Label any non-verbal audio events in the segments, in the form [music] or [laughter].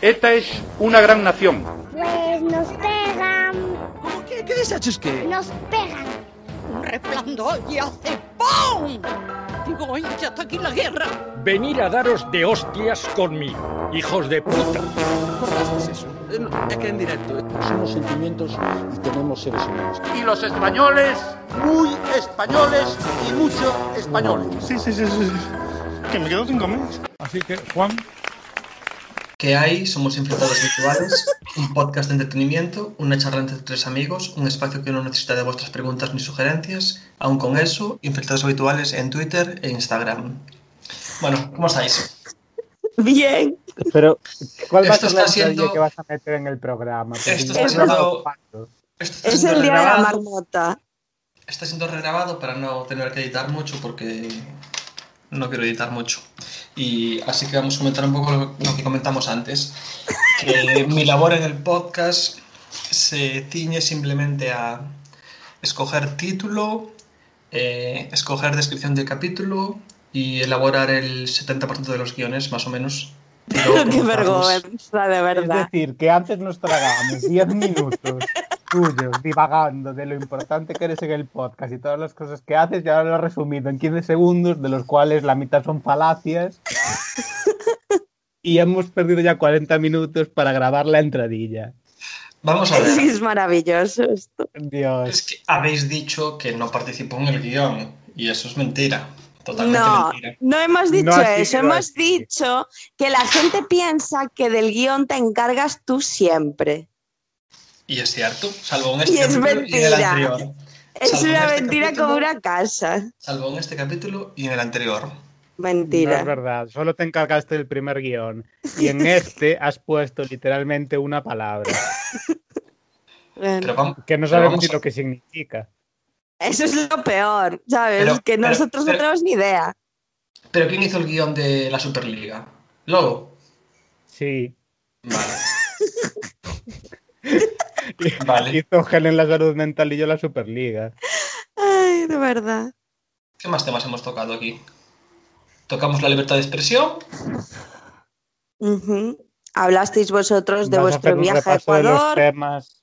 Esta es una gran nación. Pues nos pegan. ¿Qué, qué deshaces qué? Nos pegan. Un resplandor y hace ¡pum! Digo, "Ay, ya está aquí la guerra. Venir a daros de hostias conmigo, hijos de puta. ¿Por qué haces eso? Eh, Es que en directo. eh. Somos sentimientos y tenemos seres humanos. Y los españoles, muy españoles y mucho españoles. Sí, sí, sí, sí. Que me quedo sin comer. Así que, Juan, ¿Qué hay? Somos Infiltrados Virtuales, un podcast de entretenimiento, una charla entre tres amigos, un espacio que no necesita de vuestras preguntas ni sugerencias. Aún con eso, Infiltrados Habituales en Twitter e Instagram. Bueno, ¿cómo estáis? Bien. Pero, ¿cuál va a Esto ser la está siendo- que vas a meter en el programa? Porque Esto está siendo-. Esto está Es siendo el día de la marmota. Está siendo regrabado para no tener que editar mucho porque no quiero editar mucho. Y así que vamos a comentar un poco lo, lo que comentamos antes. [laughs] Que mi labor en el podcast se ciñe simplemente a escoger título, eh, escoger descripción del capítulo y elaborar el 70% de los guiones, más o menos. [laughs] Qué vergüenza, de Es verdad. decir, que antes nos tragábamos 10 minutos [laughs] tuyos divagando de lo importante que eres en el podcast y todas las cosas que haces, y ahora lo has resumido en 15 segundos, de los cuales la mitad son falacias. Y hemos perdido ya 40 minutos para grabar la entradilla. Vamos a ver. Sí, [laughs] es maravilloso esto. Dios. Es que habéis dicho que no participó en el guion y eso es mentira. Totalmente No, mentira. no hemos dicho No eso. Hemos así. dicho que la gente piensa que del guion te encargas tú siempre. Y es cierto, salvo en este Y es capítulo y en el mentira. anterior. Es Salvo una este mentira capítulo- como una casa. Salvo en este capítulo y en el anterior. No Mentira. es verdad, solo te encargaste del primer guion. Y en este has puesto literalmente una palabra, [laughs] Bueno, Pero vamos, que no sabemos ni a- lo que significa. eso es lo peor, ¿sabes? Pero- que pero- nosotros pero- no tenemos ni idea. ¿Pero quién hizo el guion de la Superliga? ¿Lobo? Sí. Vale. [laughs] [laughs] Vale. Hizo Gel en la salud mental y yo la Superliga. Ay, de verdad. ¿Qué más temas hemos tocado aquí? Tocamos la libertad de expresión. Hablasteis vosotros de vuestro viaje a repaso de los Ecuador. temas.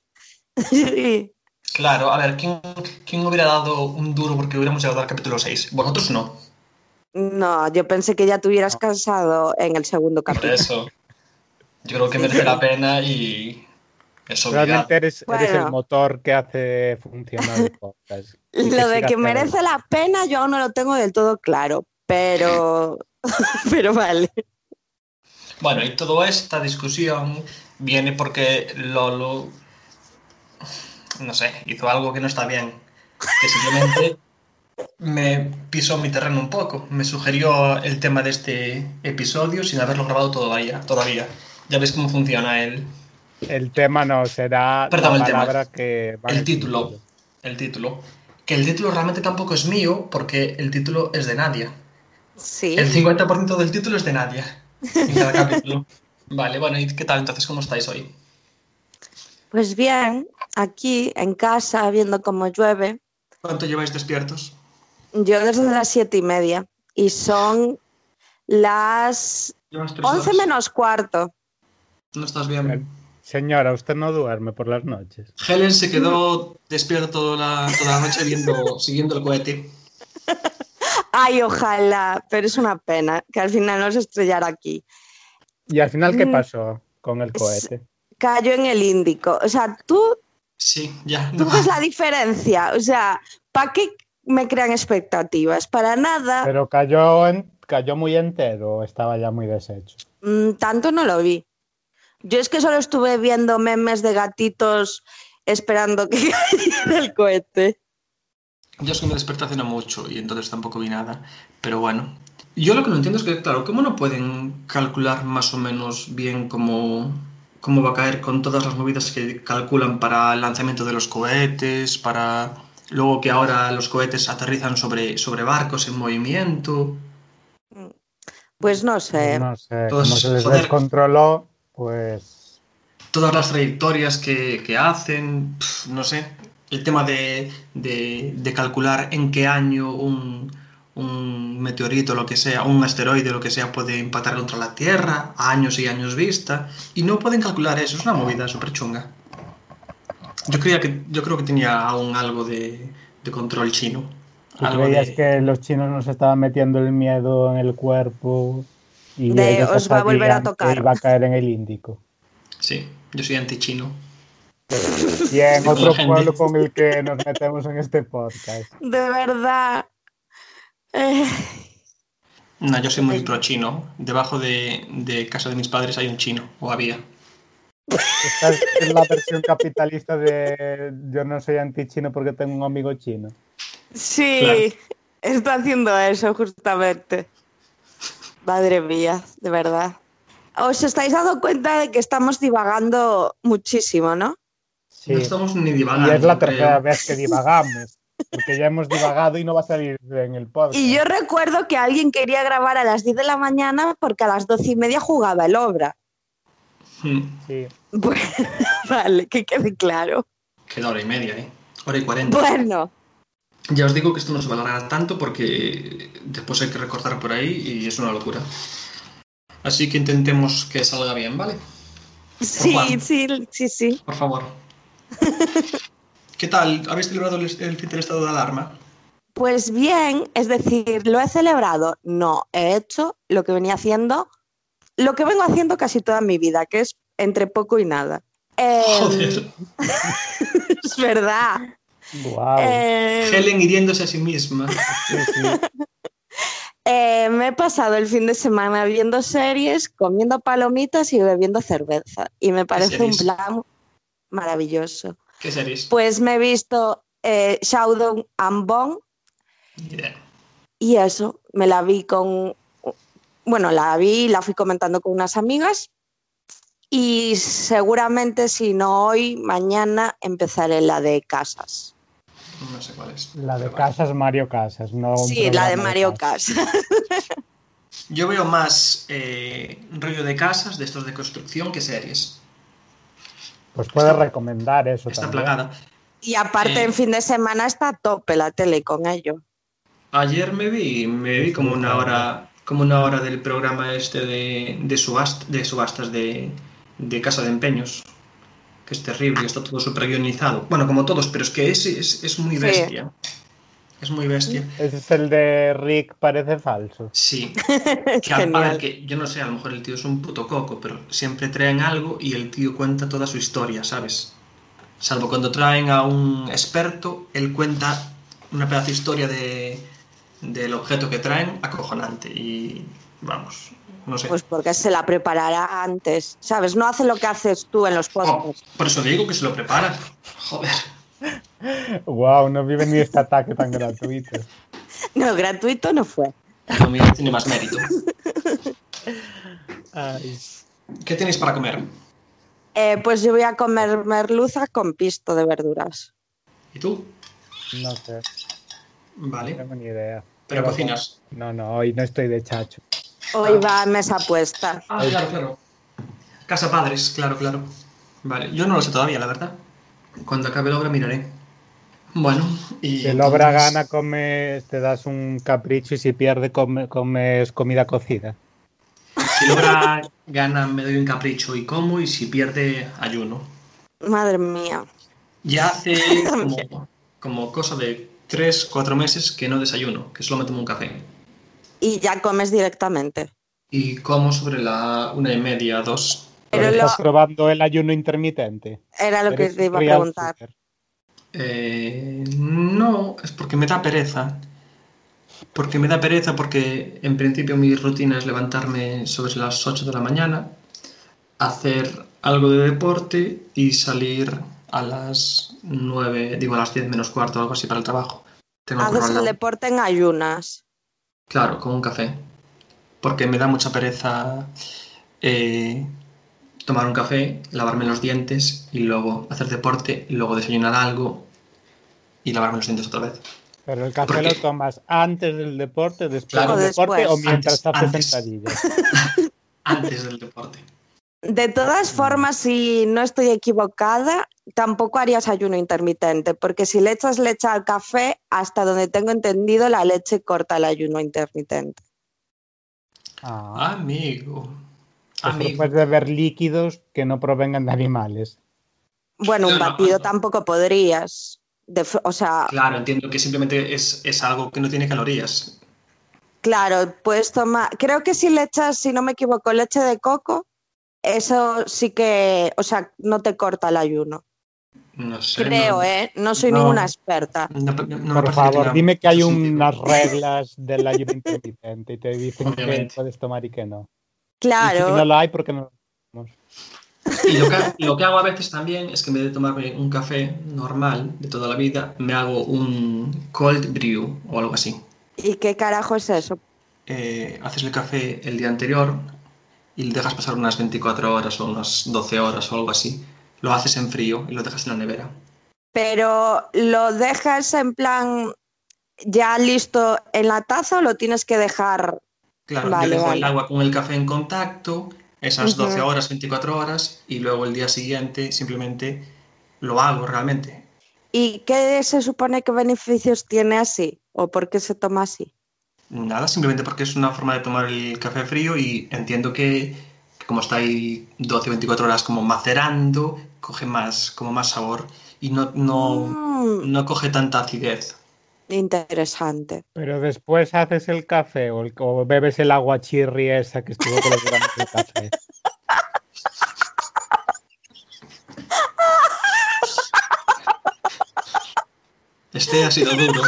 [laughs] Sí. Claro, a ver, ¿quién, quién hubiera dado un duro porque hubiéramos llegado al capítulo 6? Vosotros no. No, yo pensé que ya te hubieras cansado en el segundo Por capítulo. eso. Yo creo que merece la pena y es. Realmente eres, eres Bueno. el motor que hace funcionar el [laughs] podcast. Lo de que merece la pena yo aún no lo tengo del todo claro, pero [laughs] pero vale. Bueno, y toda esta discusión viene porque Lolo, no sé, hizo algo que no está bien. Que simplemente [laughs] me pisó mi terreno un poco. Me sugirió el tema de este episodio sin haberlo grabado todavía. todavía. Ya ves cómo funciona el, El tema no será Perdón, la el tema. palabra que va el título. El título. Que el título realmente tampoco es mío porque el título es de Nadia. Sí. El 50% del título es de Nadia. En cada [laughs] capítulo. Vale, bueno, ¿y qué tal entonces? ¿Cómo estáis hoy? Pues bien, aquí en casa viendo cómo llueve, ¿Cuánto lleváis despiertos? yo desde las siete y media y son las Llevas tres once horas. menos cuarto. No estás bien. Señora, usted no duerme por las noches. Helen se quedó despierta toda la, toda la noche viendo, siguiendo el cohete. Ay, ojalá, pero es una pena que al final nos estrellara aquí. ¿Y al final qué Mm. pasó con el cohete? Cayó en el Índico. O sea, tú Sí, ya. ¿Tú no. ves la diferencia? O sea, ¿para qué me crean expectativas? Para nada. Pero cayó, en- cayó muy entero, o estaba ya muy deshecho. Mm, tanto no lo vi. Yo es que solo estuve viendo memes de gatitos esperando que [laughs] cayera el cohete. Yo es que me desperté hace no mucho y entonces tampoco vi nada. Pero bueno. Yo lo que no entiendo es que, claro, ¿cómo no pueden calcular más o menos bien cómo, cómo va a caer con todas las movidas que calculan para el lanzamiento de los cohetes, para luego que ahora los cohetes aterrizan sobre, sobre barcos en movimiento? Pues no sé. No sé, Pues, como se les joder. descontroló, pues todas las trayectorias que, que hacen, no sé, el tema de, de- de calcular en qué año un, un meteorito, lo que sea, un asteroide, lo que sea, puede impactar contra la Tierra a años y años vista, y no pueden calcular eso, es una movida súper chunga. Yo, creía que, yo creo que tenía aún algo de, de control chino. ¿Tú creías de- que los chinos nos estaban metiendo el miedo en el cuerpo y De, "Os va a volver a tocar"? iba a caer en el Índico? Sí, yo soy anti-chino. Bien, otro pueblo con el que nos metemos en este podcast. De verdad. Eh, No, yo soy muy pro chino. Debajo de, de casa de mis padres hay un chino, o había. Esta es la versión capitalista de yo no soy anti-chino porque tengo un amigo chino. sí, Claro. está haciendo eso justamente. Madre mía, de verdad. ¿Os estáis dando cuenta de que estamos divagando muchísimo, no? Sí. No estamos ni Y divagando. es la creo. tercera vez que divagamos. Porque ya hemos divagado y no va a salir en el podcast. Y yo recuerdo que alguien quería grabar a las 10 de la mañana porque a las 12 y media jugaba el obra. Sí. Bueno, [laughs] vale, que quede claro. Queda hora y media, ¿eh? Hora y cuarenta. Bueno, Ya os digo que esto no se va a alargar tanto porque después hay que recortar por ahí y es una locura. Así que intentemos que salga bien, ¿vale? sí, sí, sí, sí. Por favor. [laughs] ¿Qué tal? ¿Habéis celebrado el, el estado de alarma? Pues bien, es decir, lo he celebrado. No, he hecho lo que venía haciendo, lo que vengo haciendo casi toda mi vida, que es entre poco y nada. Em, Joder. [laughs] es verdad. Wow. Em, Helen hiriéndose a sí misma. [laughs] Sí, sí. eh, me he pasado el fin de semana viendo series, comiendo palomitas y bebiendo cerveza. Y me parece un plan maravilloso. ¿Qué series? Pues me he visto eh, Shadow and Bone y eso, me la vi con, bueno, la vi, la fui comentando con unas amigas y seguramente si no hoy, mañana empezaré la de Casas. No sé cuál es. La de vale. Casas, Mario Casas. No Sí, la de Mario Casas. Casas. Yo veo más eh, rollo de casas, de estos de construcción, que series. Pues puedes recomendar eso Está también. plagada. Y aparte Eh. en fin de semana está a tope la tele con ello. Ayer me vi, me vi como una hora, como una hora del programa este de, de, subast- de subastas de, de casa de empeños, es terrible, está todo súper guionizado. Bueno, como todos, pero es que es, es, es muy Sí. bestia. Es muy bestia. Ese es el de Rick parece falso. Sí. [laughs] Que, a- a ver, Genial. que yo no sé, a lo mejor el tío es un puto coco, pero siempre traen algo y el tío cuenta toda su historia, ¿sabes? Salvo cuando traen a un experto, él cuenta una pedazo de historia de, del objeto que traen acojonante. Y vamos, no sé. Pues porque se la preparará antes, ¿sabes? No hace lo que haces tú en los Oh, podcasts. por eso digo que se lo prepara. Joder. Wow, no vi venir este ataque tan gratuito. [laughs] No, gratuito no fue. Lo mío tiene más mérito. [laughs] Ay. ¿Qué tenéis para comer? Eh, pues yo voy a comer merluza con pisto de verduras. ¿Y tú? No sé, no Vale. tengo ni idea. ¿Pero cocinas? No, no, hoy no estoy de chacho. Hoy va a mesa puesta. Ah, claro, claro. Casa Padres, claro, claro. Vale, yo no lo sé todavía, la verdad. Cuando acabe la obra miraré. Bueno, y... Si el obra entonces- gana, comes, te das un capricho y si pierde, come- comes comida cocida. Si logra gana, me doy un capricho y como, y si pierde, ayuno. Madre mía. Ya hace [laughs] como, como cosa de 3, 4 meses que no desayuno, que solo me tomo un café. Y ya comes directamente. Y como sobre la una y media, dos. Pero Pero lo- ¿Estás probando el ayuno intermitente? Era lo que te iba a preguntar. Eh, no, es porque me da pereza. Porque me da pereza porque en principio mi rutina es levantarme sobre las 8 de la mañana, hacer algo de deporte y salir a las 9, digo a las 10 menos cuarto o algo así para el trabajo. Tengo Haces el deporte en ayunas. Claro, con un café. Porque me da mucha pereza eh, tomar un café, lavarme los dientes y luego hacer deporte y luego desayunar algo y lavarme los dientes otra vez. Pero el café ¿Por lo tomas antes del deporte, después Claro. del O deporte después. o mientras Antes, haces antes. sentadillas. [laughs] Antes del deporte. De todas formas, si no estoy equivocada, tampoco harías ayuno intermitente, porque si le echas leche al café, hasta donde tengo entendido, la leche corta el ayuno intermitente. Ah, Amigo. Amigo. puedes beber líquidos que no provengan de animales. Bueno, un No, batido no. tampoco podrías. De o sea, Claro, entiendo que simplemente es, es algo que no tiene calorías. claro, puedes tomar. Creo que si le echas, si no me equivoco, leche de coco, eso sí que, o sea, no te corta el ayuno. No sé. Creo, no, ¿eh? No soy No. ninguna experta. no- Por que favor, dime que hay unas reglas del ayuno [laughs] intermitente y te dicen que Obviamente. puedes tomar y que no. Y si no Claro, lo hay, ¿por qué no lo? Y lo que, lo que hago a veces también es que en vez de tomarme un café normal de toda la vida, me hago un cold brew o algo así. ¿y qué carajo es eso? Eh, haces el café el día anterior y le dejas pasar unas 24 horas o unas 12 horas o algo así. Lo haces en frío y lo dejas en la nevera. Pero lo dejas en plan ya listo en la taza o lo tienes que dejar. Claro, Vale, yo dejo el agua con el café en contacto, esas Ujú. 12 horas, 24 horas, y luego el día siguiente simplemente lo hago realmente. ¿Y qué se supone que beneficios tiene así? ¿O por qué se toma así? Nada, simplemente porque es una forma de tomar el café frío y entiendo que, que como está ahí 12 o 24 horas como macerando, coge más, como más sabor y no, no, Mm, no coge tanta acidez. interesante. Pero después haces el café o, el- o bebes el agua chirri esa que estuvo con los granos de café. Este ha sido duro.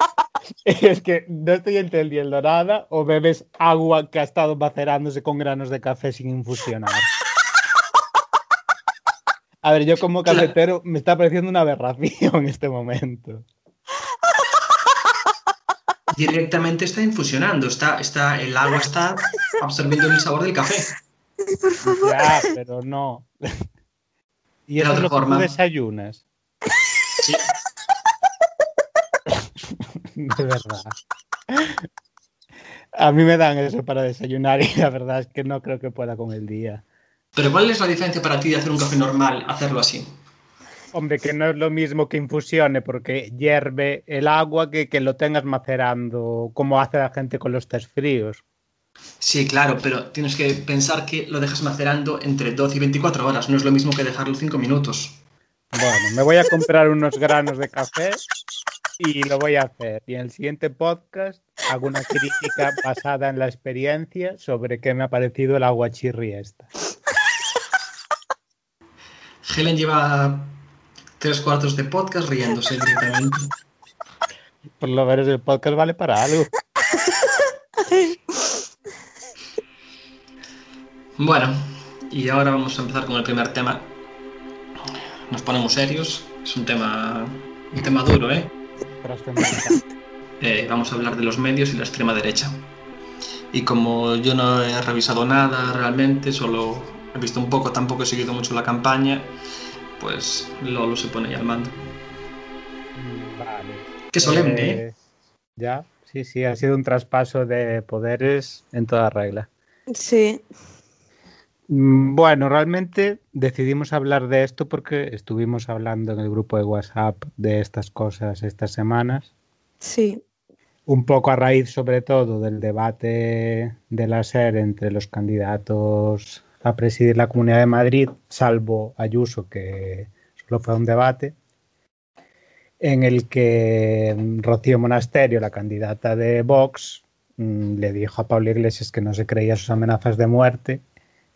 [laughs] Es que no estoy entendiendo nada o bebes agua que ha estado macerándose con granos de café sin infusionar. A ver, yo como cafetero me está pareciendo una aberración en este momento. Directamente está infusionando, está, está, el agua está absorbiendo el sabor del café. Ya, pero no. Y De eso es otra lo que forma. tú desayunas. Sí. De verdad. A mí me dan eso para desayunar y la verdad es que no creo que pueda con el día. Pero ¿cuál es la diferencia para ti de hacer un café normal, hacerlo así? Hombre, que no es lo mismo que infusione porque hierve el agua que que lo tengas macerando como hace la gente con los tés fríos. Sí, claro, pero tienes que pensar que lo dejas macerando entre 12 y 24 horas, no es lo mismo que dejarlo 5 minutos. Bueno, me voy a comprar unos granos de café y lo voy a hacer. Y en el siguiente podcast hago una crítica [laughs] basada en la experiencia sobre qué me ha parecido el agua chirri esta. Helen lleva tres cuartos de podcast riéndose directamente. Por lo menos el podcast vale para algo. Bueno, y ahora vamos a empezar con el primer tema. Nos ponemos serios, es un tema, un tema duro, ¿eh? Trascendental. [laughs] Eh, vamos a hablar de los medios y la extrema derecha. Y como yo no he revisado nada realmente, solo he visto un poco, tampoco he seguido mucho la campaña, pues Lolo se pone ahí al mando. Vale. Qué solemne, ¿eh? Eh, Ya, sí, sí, ha sido un traspaso de poderes en toda regla. Sí. Mm, Bueno, realmente decidimos hablar de esto porque estuvimos hablando en el grupo de WhatsApp de estas cosas estas semanas. Sí. Un poco a raíz, sobre todo, del debate de la SER entre los candidatos a presidir la Comunidad de Madrid, salvo Ayuso, que solo fue un debate, en el que mm, Rocío Monasterio, la candidata de Vox, mm, le dijo a Pablo Iglesias que no se creía sus amenazas de muerte,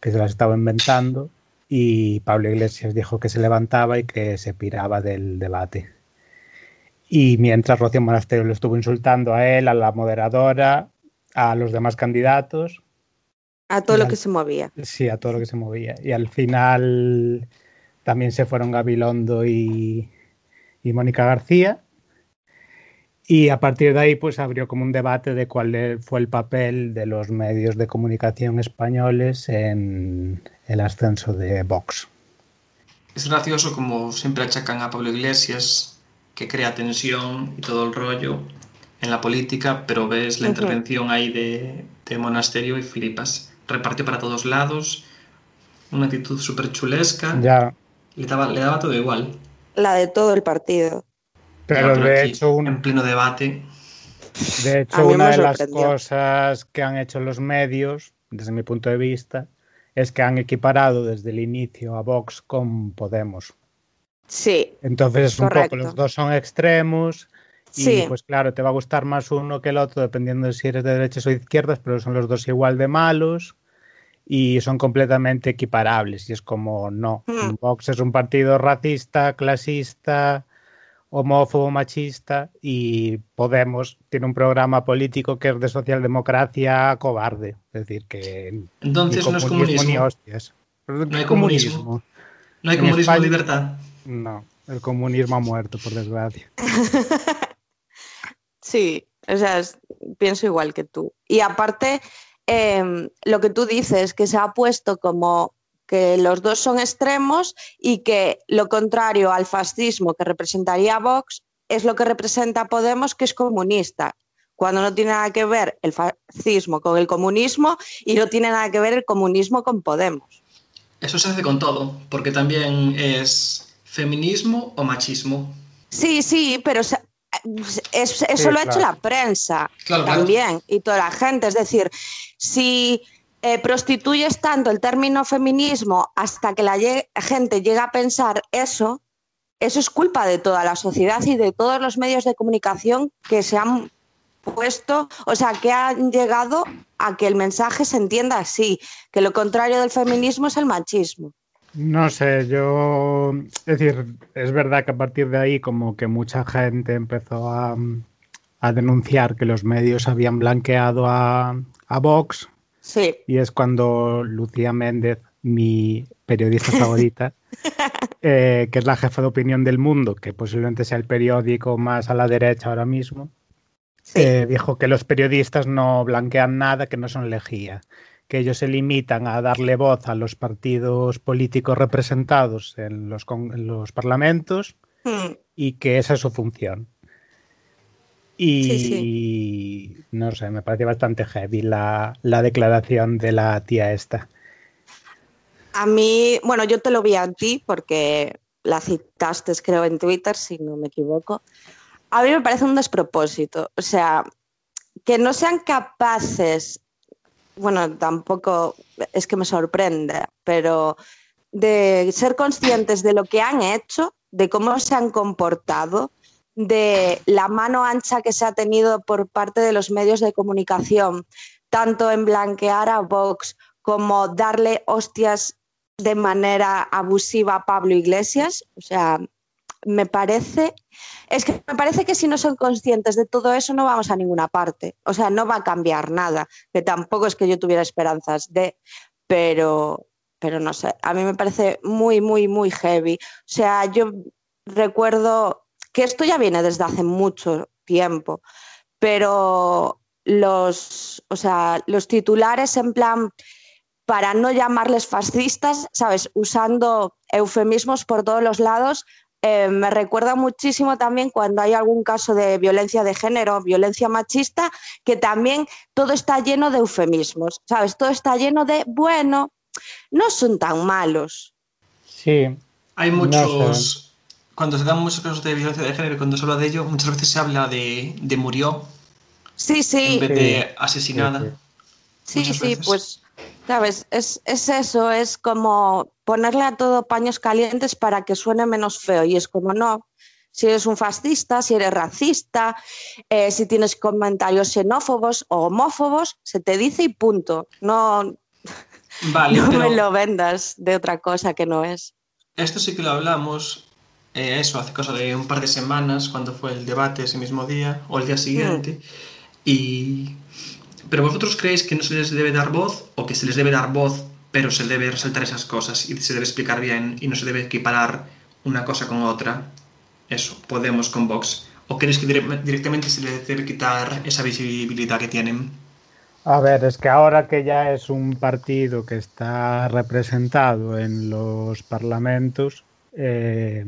que se las estaba inventando, y Pablo Iglesias dijo que se levantaba y que se piraba del debate. Y mientras Rocío Monasterio lo estuvo insultando a él, a la moderadora, a los demás candidatos, A todo lo que se movía. sí, a todo lo que se movía. Y al final también se fueron Gabilondo y, y Mónica García. Y a partir de ahí, pues abrió como un debate de cuál fue el papel de los medios de comunicación españoles en el ascenso de Vox. Es gracioso como siempre achacan a Pablo Iglesias que crea tensión y todo el rollo en la política, pero ves la intervención ahí de, de Monasterio y flipas. Repartió para todos lados, una actitud súper chulesca. Ya. Le daba, le daba todo igual. La de todo el partido. Pero de aquí, hecho, un- En pleno debate. De hecho, una de las cosas que han hecho los medios, desde mi punto de vista, es que han equiparado desde el inicio a Vox con Podemos. Sí, Entonces, un Correcto. poco, los dos son extremos y Sí. pues claro, te va a gustar más uno que el otro dependiendo de si eres de derechas o de izquierdas, pero son los dos igual de malos y son completamente equiparables. Y es como, no, Hmm. Vox es un partido racista, clasista, homófobo, machista y Podemos tiene un programa político que es de socialdemocracia cobarde. Es decir, que Entonces no es comunismo ni comunismo. hostias. Pero No hay ¿qué comunismo. No hay En comunismo España- libertad. No, el comunismo ha muerto, por desgracia. [laughs] sí, o sea, es- pienso igual que tú. Y aparte, em, lo que tú dices, que se ha puesto como que los dos son extremos y que lo contrario al fascismo que representaría Vox es lo que representa Podemos, que es comunista, cuando no tiene nada que ver el fascismo con el comunismo y no tiene nada que ver el comunismo con Podemos. Eso se hace con todo, porque también es feminismo o machismo. Sí, sí, pero se- es- eso Sí, lo ha hecho la prensa Claro, claro. también y toda la gente. Es decir, si eh, prostituyes tanto el término feminismo hasta que la gente llega a pensar eso, eso es culpa de toda la sociedad y de todos los medios de comunicación que se han puesto, o sea, que han llegado a que el mensaje se entienda así, que lo contrario del feminismo es el machismo. No sé, yo, es decir, es verdad que a partir de ahí como que mucha gente empezó a, a denunciar que los medios habían blanqueado a Vox Sí, y es cuando Lucía Méndez, mi periodista [laughs] favorita, eh, que es la jefa de opinión del mundo, que posiblemente sea el periódico más a la derecha ahora mismo, sí. eh, dijo que los periodistas no blanquean nada, que no son lejía, que ellos se limitan a darle voz a los partidos políticos representados en los, con- en los parlamentos Hmm. y que esa es su función. Y Sí, no sé, me parece bastante heavy la, la declaración de la tía esta. A mí, bueno, yo te lo vi a ti porque la citaste, creo, en Twitter, si no me equivoco. A mí me parece un despropósito. O sea, que no sean capaces, bueno, tampoco es que me sorprenda, pero de ser conscientes de lo que han hecho, de cómo se han comportado, de la mano ancha que se ha tenido por parte de los medios de comunicación, tanto en blanquear a Vox como darle hostias de manera abusiva a Pablo Iglesias. O sea, me parece, es que me parece que si no son conscientes de todo eso no vamos a ninguna parte. O sea, no va a cambiar nada, que tampoco es que yo tuviera esperanzas de, pero, pero no sé, a mí me parece muy, muy, muy heavy. O sea, yo recuerdo que esto ya viene desde hace mucho tiempo, pero los, o sea, los titulares en plan para no llamarles fascistas, ¿sabes? Usando eufemismos por todos los lados, eh, me recuerda muchísimo también cuando hay algún caso de violencia de género, violencia machista, que también todo está lleno de eufemismos, ¿sabes? Todo está lleno de, bueno, no son tan malos. Sí, Hay No muchos. Cuando se dan muchos casos de violencia de género y cuando se habla de ello, muchas veces se habla de, de murió Sí, sí. en vez Sí. de asesinada. Sí, Sí, pues, sabes, es, es eso, es como ponerle a todo paños calientes para que suene menos feo. Y es como, no, si eres un fascista, si eres racista, eh, si tienes comentarios xenófobos o homófobos, se te dice y punto. No, Vale, [laughs] no pero me lo vendas de otra cosa que no es. esto sí que lo hablamos, eh, eso, hace cosa de un par de semanas, cuando fue el debate ese mismo día o el día siguiente. Y... Pero vosotros creéis que no se les debe dar voz o que se les debe dar voz, pero se debe resaltar esas cosas y se debe explicar bien y no se debe equiparar una cosa con otra. Eso, Podemos con Vox. ¿O creéis que dire- directamente se les debe quitar esa visibilidad que tienen? A ver, es que ahora que ya es un partido que está representado en los parlamentos, eh,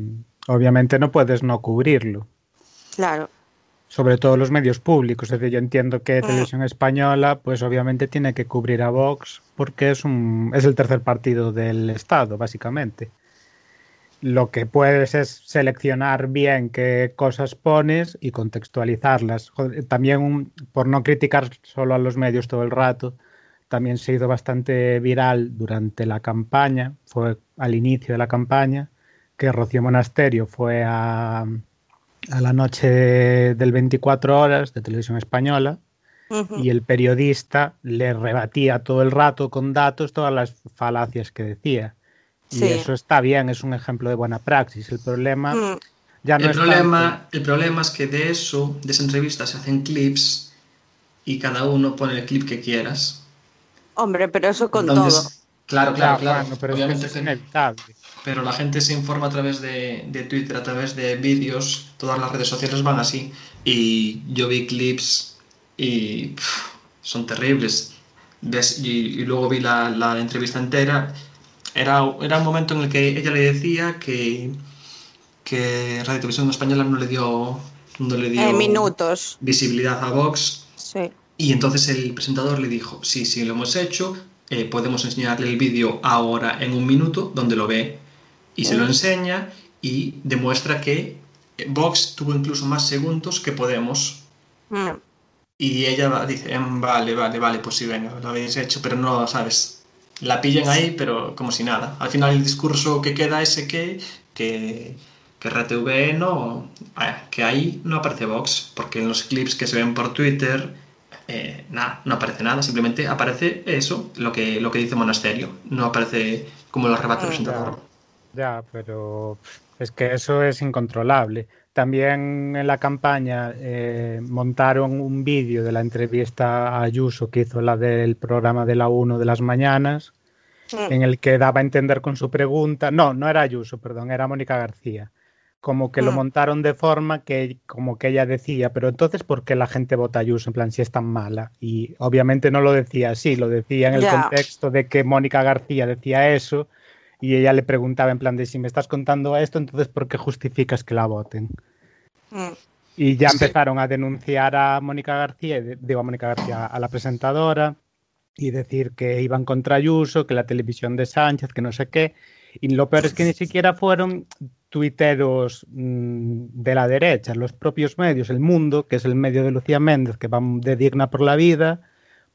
obviamente no puedes no cubrirlo. Claro. sobre todo los medios públicos. Es decir, yo entiendo que Televisión Española, pues obviamente tiene que cubrir a Vox porque es, un, es el tercer partido del Estado, básicamente. Lo que puedes es seleccionar bien qué cosas pones y contextualizarlas. También, por no criticar solo a los medios todo el rato, también se hizo bastante viral durante la campaña, fue al inicio de la campaña, que Rocío Monasterio fue a, a la noche del 24 horas de televisión española y el periodista le rebatía todo el rato con datos todas las falacias que decía. Y eso está bien, es un ejemplo de buena praxis. El problema mm. ya no el es problema, El problema es que de eso, de esa entrevista, se hacen clips y cada uno pone el clip que quieras. Hombre, pero eso con todo. Claro, claro, claro. pero Obviamente es inevitable. Pero la gente se informa a través de, Twitter, a través de vídeos, todas las redes sociales van así. Y yo vi clips y son terribles. Y, luego vi la, entrevista entera. Era, era un momento en el que ella le decía que, que Radio Televisión Española no le dio, no le dio eh, minutos. visibilidad a Vox. Sí. Y entonces el presentador le dijo, sí, sí, lo hemos hecho, eh, podemos enseñarle el vídeo ahora en un minuto, donde lo ve y se lo enseña y demuestra que Vox tuvo incluso más segundos que Podemos. Mm. Y ella dice, em, vale, vale, vale, pues sí, venga, lo habéis hecho, pero no, ¿sabes? La pillan ahí, pero como si nada. Al final el discurso que queda es que, que, que RTV no, que ahí no aparece Vox, porque en los clips que se ven por Twitter eh, nada, no aparece nada, simplemente aparece eso, lo que, lo que dice Monasterio, no aparece como el ah, presentador. Ya, pero es que eso es incontrolable. También en la campaña eh, montaron un vídeo de la entrevista a Ayuso que hizo la del programa de la 1 de las mañanas, mm. en el que daba a entender con su pregunta, no, no era Ayuso, perdón, era Mónica García, como que lo mm. montaron de forma que como que ella decía, pero entonces ¿por qué la gente vota Ayuso? En plan, si es tan mala. Y obviamente no lo decía así, lo decía en el contexto de que Mónica García decía eso y ella le preguntaba en plan de si me estás contando esto, entonces ¿por qué justificas que la voten? Mm. Y ya empezaron a denunciar a Mónica García, digo a Mónica García, a la presentadora, y decir que iban contra Ayuso, que la televisión de Sánchez, que no sé qué. Y lo peor es que ni siquiera fueron tuiteros mm, de la derecha, los propios medios, El Mundo, que es el medio de Lucía Méndez, que va de digna por la vida,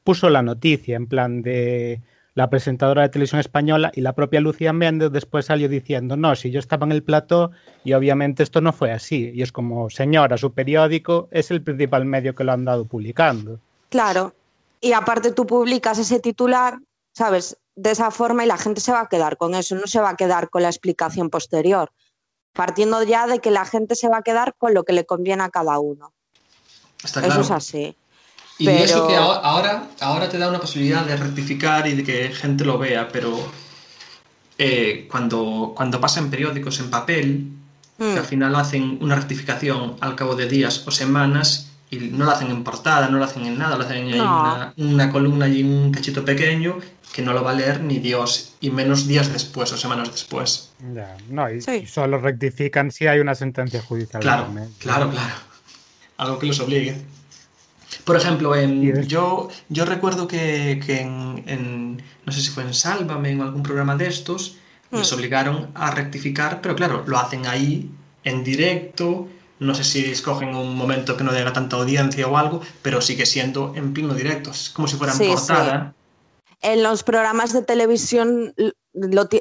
puso la noticia en plan de la presentadora de televisión española y la propia Lucía Méndez después salió diciendo, no, si yo estaba en el plató y obviamente esto no fue así. Y es como, señora, su periódico es el principal medio que lo han dado publicando. Claro, y aparte tú publicas ese titular, ¿sabes? De esa forma y la gente se va a quedar con eso, no se va a quedar con la explicación posterior partiendo ya de que la gente se va a quedar con lo que le conviene a cada uno. Eso es así. Y eso que ahora, ahora te da una posibilidad de rectificar y de que gente lo vea, pero eh, cuando, cuando pasa en periódicos en papel, que al mm. final hacen una rectificación al cabo de días o semanas y no la hacen en portada, no la hacen en nada, lo hacen en una, una, columna y un cachito pequeño que no lo va a leer ni Dios, y menos días después o semanas después. Ya, no, y, solo rectifican si hay una sentencia judicial. Claro, claro, claro. Algo que los obligue. Por ejemplo, en, yo, yo recuerdo que, en, no sé si fue en Sálvame, en algún programa de estos, les mm. obligaron a rectificar, pero claro, lo hacen ahí, en directo, no sé si escogen un momento que no tenga tanta audiencia o algo, pero sigue siendo en pleno directo, es como si fuera en portada en los programas de televisión,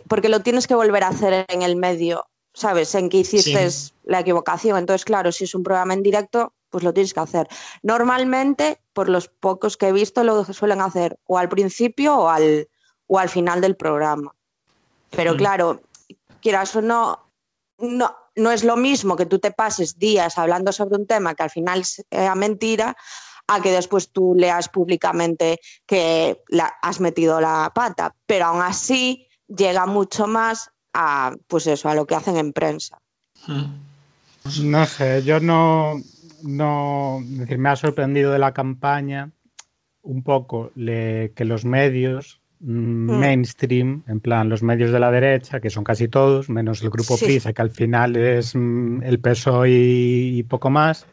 porque lo tienes que volver a hacer en el medio, ¿sabes? En que hiciste la equivocación. Entonces, claro, si es un programa en directo, pues lo tienes que hacer. Normalmente, por los pocos que he visto, lo suelen hacer o al principio o al, o al final del programa. Pero mm. claro, quieras o no, no, no es lo mismo que tú te pases días hablando sobre un tema que al final sea mentira a que después tú leas públicamente que la, has metido la pata, pero aún así llega mucho más a, pues eso, a lo que hacen en prensa. No sé, yo no, no, decir, me ha sorprendido de la campaña un poco que los medios mm, mm. mainstream, en plan los medios de la derecha, que son casi todos, menos el grupo PRISA, que al final es mm, el PSOE y, poco más,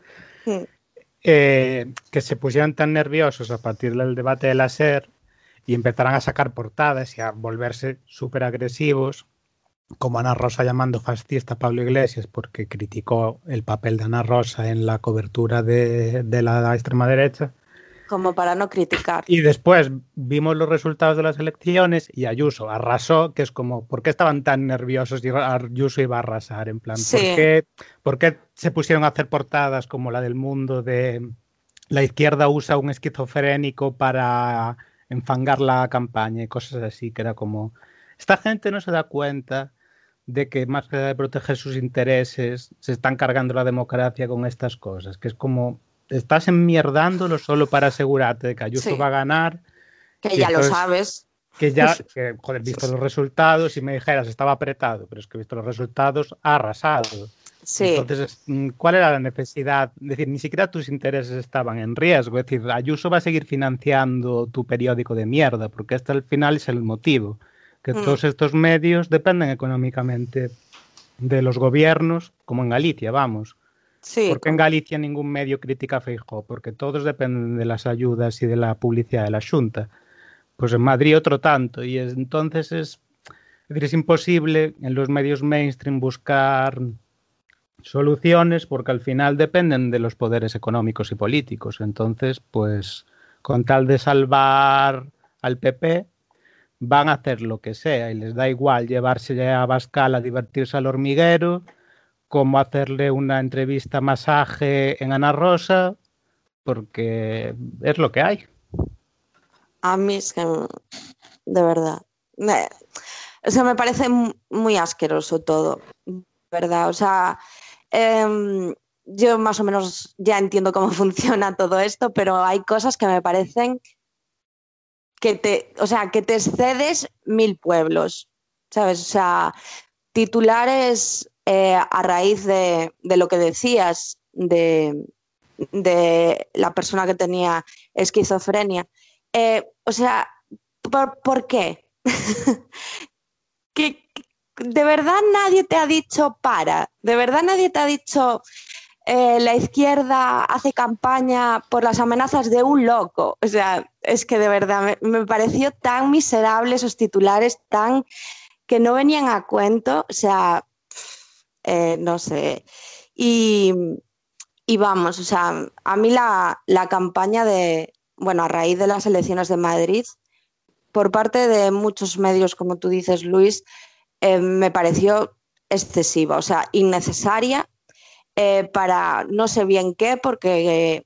eh, que se pusieran tan nerviosos a partir del debate de la SER y empezaran a sacar portadas y a volverse súper agresivos, como Ana Rosa llamando fascista a Pablo Iglesias porque criticó el papel de Ana Rosa en la cobertura de, de la extrema derecha. Como para no criticar. Y después vimos los resultados de las elecciones y Ayuso arrasó, que es como, ¿por qué estaban tan nerviosos y Ayuso iba a arrasar? En plan, Sí. ¿por, qué, por qué se pusieron a hacer portadas como la del mundo de la izquierda usa un esquizofrénico para enfangar la campaña y cosas así, que era como, esta gente no se da cuenta de que más allá de proteger sus intereses, se están cargando la democracia con estas cosas, que es como, estás enmierdándolo solo para asegurarte de que Ayuso Sí. va a ganar. Que ya lo sabes. Que ya, [laughs] que, joder, visto los resultados, si me dijeras estaba apretado, pero es que visto los resultados, ha arrasado. Sí. Entonces, mm, ¿cuál era la necesidad? Es decir, ni siquiera tus intereses estaban en riesgo. Es decir, Ayuso va a seguir financiando tu periódico de mierda, porque este al final es el motivo. Que Mm. todos estos medios dependen económicamente de los gobiernos, como en Galicia, vamos. Sí. Porque en Galicia ningún medio critica a Feijóo, porque todos dependen de las ayudas y de la publicidad de la Junta. Pues en Madrid otro tanto, y es- entonces es, es decir, es imposible en los medios mainstream buscar soluciones porque al final dependen de los poderes económicos y políticos. Entonces, pues con tal de salvar al PP, van a hacer lo que sea y les da igual llevarse a Bascal a divertirse al hormiguero, como hacerle una entrevista masaje en Ana Rosa, porque es lo que hay. A mí es que, de verdad, o sea, me parece muy asqueroso todo, ¿verdad? O sea, em, yo más o menos ya entiendo cómo [laughs] funciona todo esto, pero hay cosas que me parecen que te, o sea, que te excedes mil pueblos, ¿sabes? O sea, titulares eh, a raíz de, lo que decías, de, la persona que tenía esquizofrenia. Eh, o sea, ¿por, qué? [laughs] que- de verdad nadie te ha dicho para, de verdad nadie te ha dicho eh, la izquierda hace campaña por las amenazas de un loco. O sea, es que de verdad me, pareció tan miserable esos titulares, tan que no venían a cuento. O sea, eh, no sé. Y, vamos, o sea, a mí la, la campaña de, bueno, a raíz de las elecciones de Madrid, por parte de muchos medios, como tú dices, Luis, eh, me pareció excesiva, o sea, innecesaria eh, para no sé bien qué, porque eh,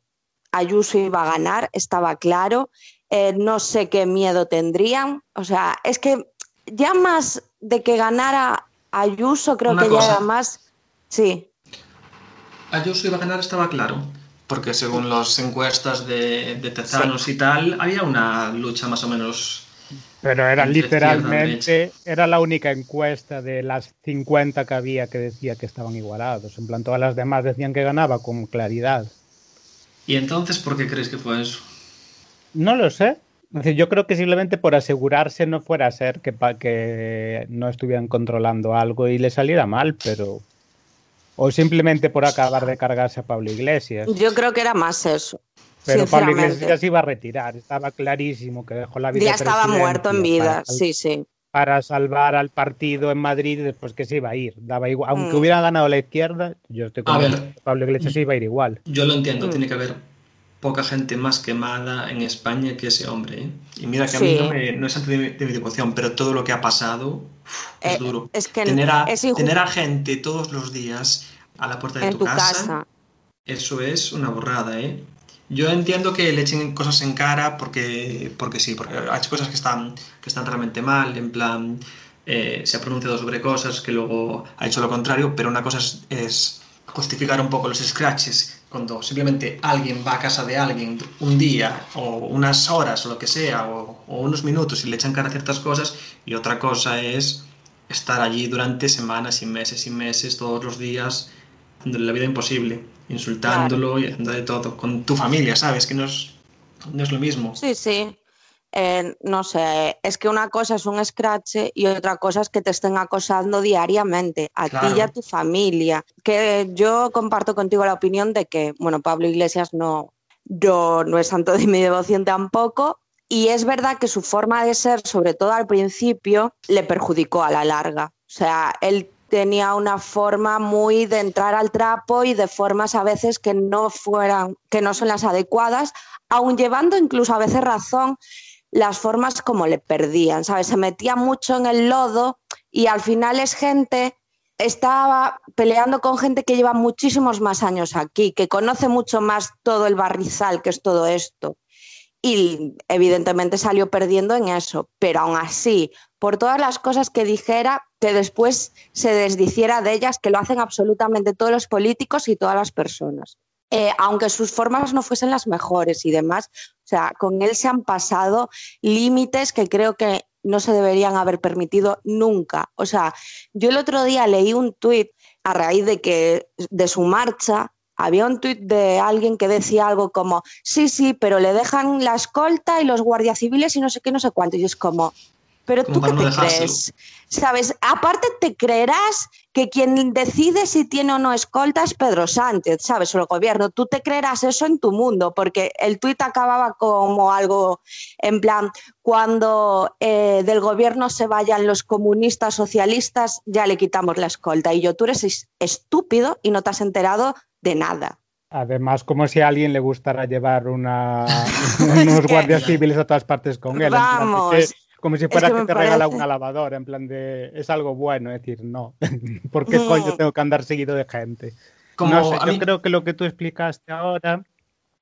Ayuso iba a ganar, estaba claro, eh, no sé qué miedo tendrían, o sea, es que ya más de que ganara Ayuso, creo Una que cosa. ya era más, sí, Ayuso iba a ganar, estaba claro. Porque según las encuestas de, de Tezanos y tal, había una lucha más o menos. Pero era literalmente, era la única encuesta de las 50 que había que decía que estaban igualados. En plan, todas las demás decían que ganaba con claridad. ¿Y entonces por qué creéis que fue eso? No lo sé. Yo creo que simplemente por asegurarse no fuera a ser que, pa- que no estuvieran controlando algo y le saliera mal, pero... O simplemente por acabar de cargarse a Pablo Iglesias. yo creo que era más eso. Pero Pablo. Iglesias ya se iba a retirar, estaba clarísimo que dejó la vida. Ya estaba muerto en vida, sí, sí. Para salvar al partido en Madrid y después que se iba a ir. Daba igual. Aunque Mm. hubiera ganado la izquierda, yo estoy A convencido ver. Pablo Iglesias se iba a ir igual. Yo lo entiendo, Mm. tiene que haber poca gente más quemada en España que ese hombre. ¿eh? Y mira que a Sí. mí no, me- no es antes de, mi- de mi devoción, pero todo lo que ha pasado es Eh, duro. es que tener, a, es inju- tener a gente todos los días a la puerta de en tu, tu casa, casa. eso es una borrada, ¿eh? Yo entiendo que le echen cosas en cara porque, porque sí, porque ha hecho cosas que están, que están realmente mal, en plan, eh, se ha pronunciado sobre cosas que luego ha hecho lo contrario, pero una cosa es, es justificar un poco los scratches cuando simplemente alguien va a casa de alguien un día o unas horas o lo que sea o, o unos minutos y le echan cara a ciertas cosas y otra cosa es estar allí durante semanas y meses y meses todos los días haciéndole la vida imposible, insultándolo y haciendo de todo con tu familia, ¿sabes? Que no es, no es lo mismo. Sí, sí. eh, no sé, es que una cosa es un scratch y otra cosa es que te estén acosando diariamente, a ti y a tu familia. Que yo comparto contigo la opinión de que, bueno, Pablo Iglesias no, no, no es santo de mi devoción tampoco. Y es verdad que su forma de ser, sobre todo al principio, le perjudicó a la larga. O sea, él tenía una forma muy de entrar al trapo y de formas a veces que no fueran, que no son las adecuadas, aun llevando incluso a veces razón las formas como le perdían, ¿sabes? Se metía mucho en el lodo y al final es gente, estaba peleando con gente que lleva muchísimos más años aquí, que conoce mucho más todo el barrizal que es todo esto. Y evidentemente salió perdiendo en eso, pero aún así, por todas las cosas que dijera, que después se desdiciera de ellas, que lo hacen absolutamente todos los políticos y todas las personas. Eh, aunque sus formas no fuesen las mejores y demás, o sea, con él se han pasado límites que creo que no se deberían haber permitido nunca. O sea, yo el otro día leí un tuit a raíz de que de su marcha había un tuit de alguien que decía algo como sí, sí, pero le dejan la escolta y los guardias civiles y no sé qué, no sé cuánto. Y es como, pero tú qué no te dejárselo. crees, ¿sabes? Aparte te creerás que quien decide si tiene o no escolta es Pedro Sánchez, ¿sabes? O el gobierno. Tú te creerás eso en tu mundo, porque el tuit acababa como algo en plan, cuando eh, del gobierno se vayan los comunistas socialistas, ya le quitamos la escolta. Y yo, tú eres es- estúpido y no te has enterado de nada. Además, como si a alguien le gustara llevar una, [laughs] unos guardias civiles a todas partes con él. Vamos, que- como si es fuera que te regala parece- una lavadora, en plan de es algo bueno, es decir, no. [laughs] ¿Por qué coño tengo que andar seguido de gente? Como no sé, yo mí- creo que lo que tú explicaste ahora,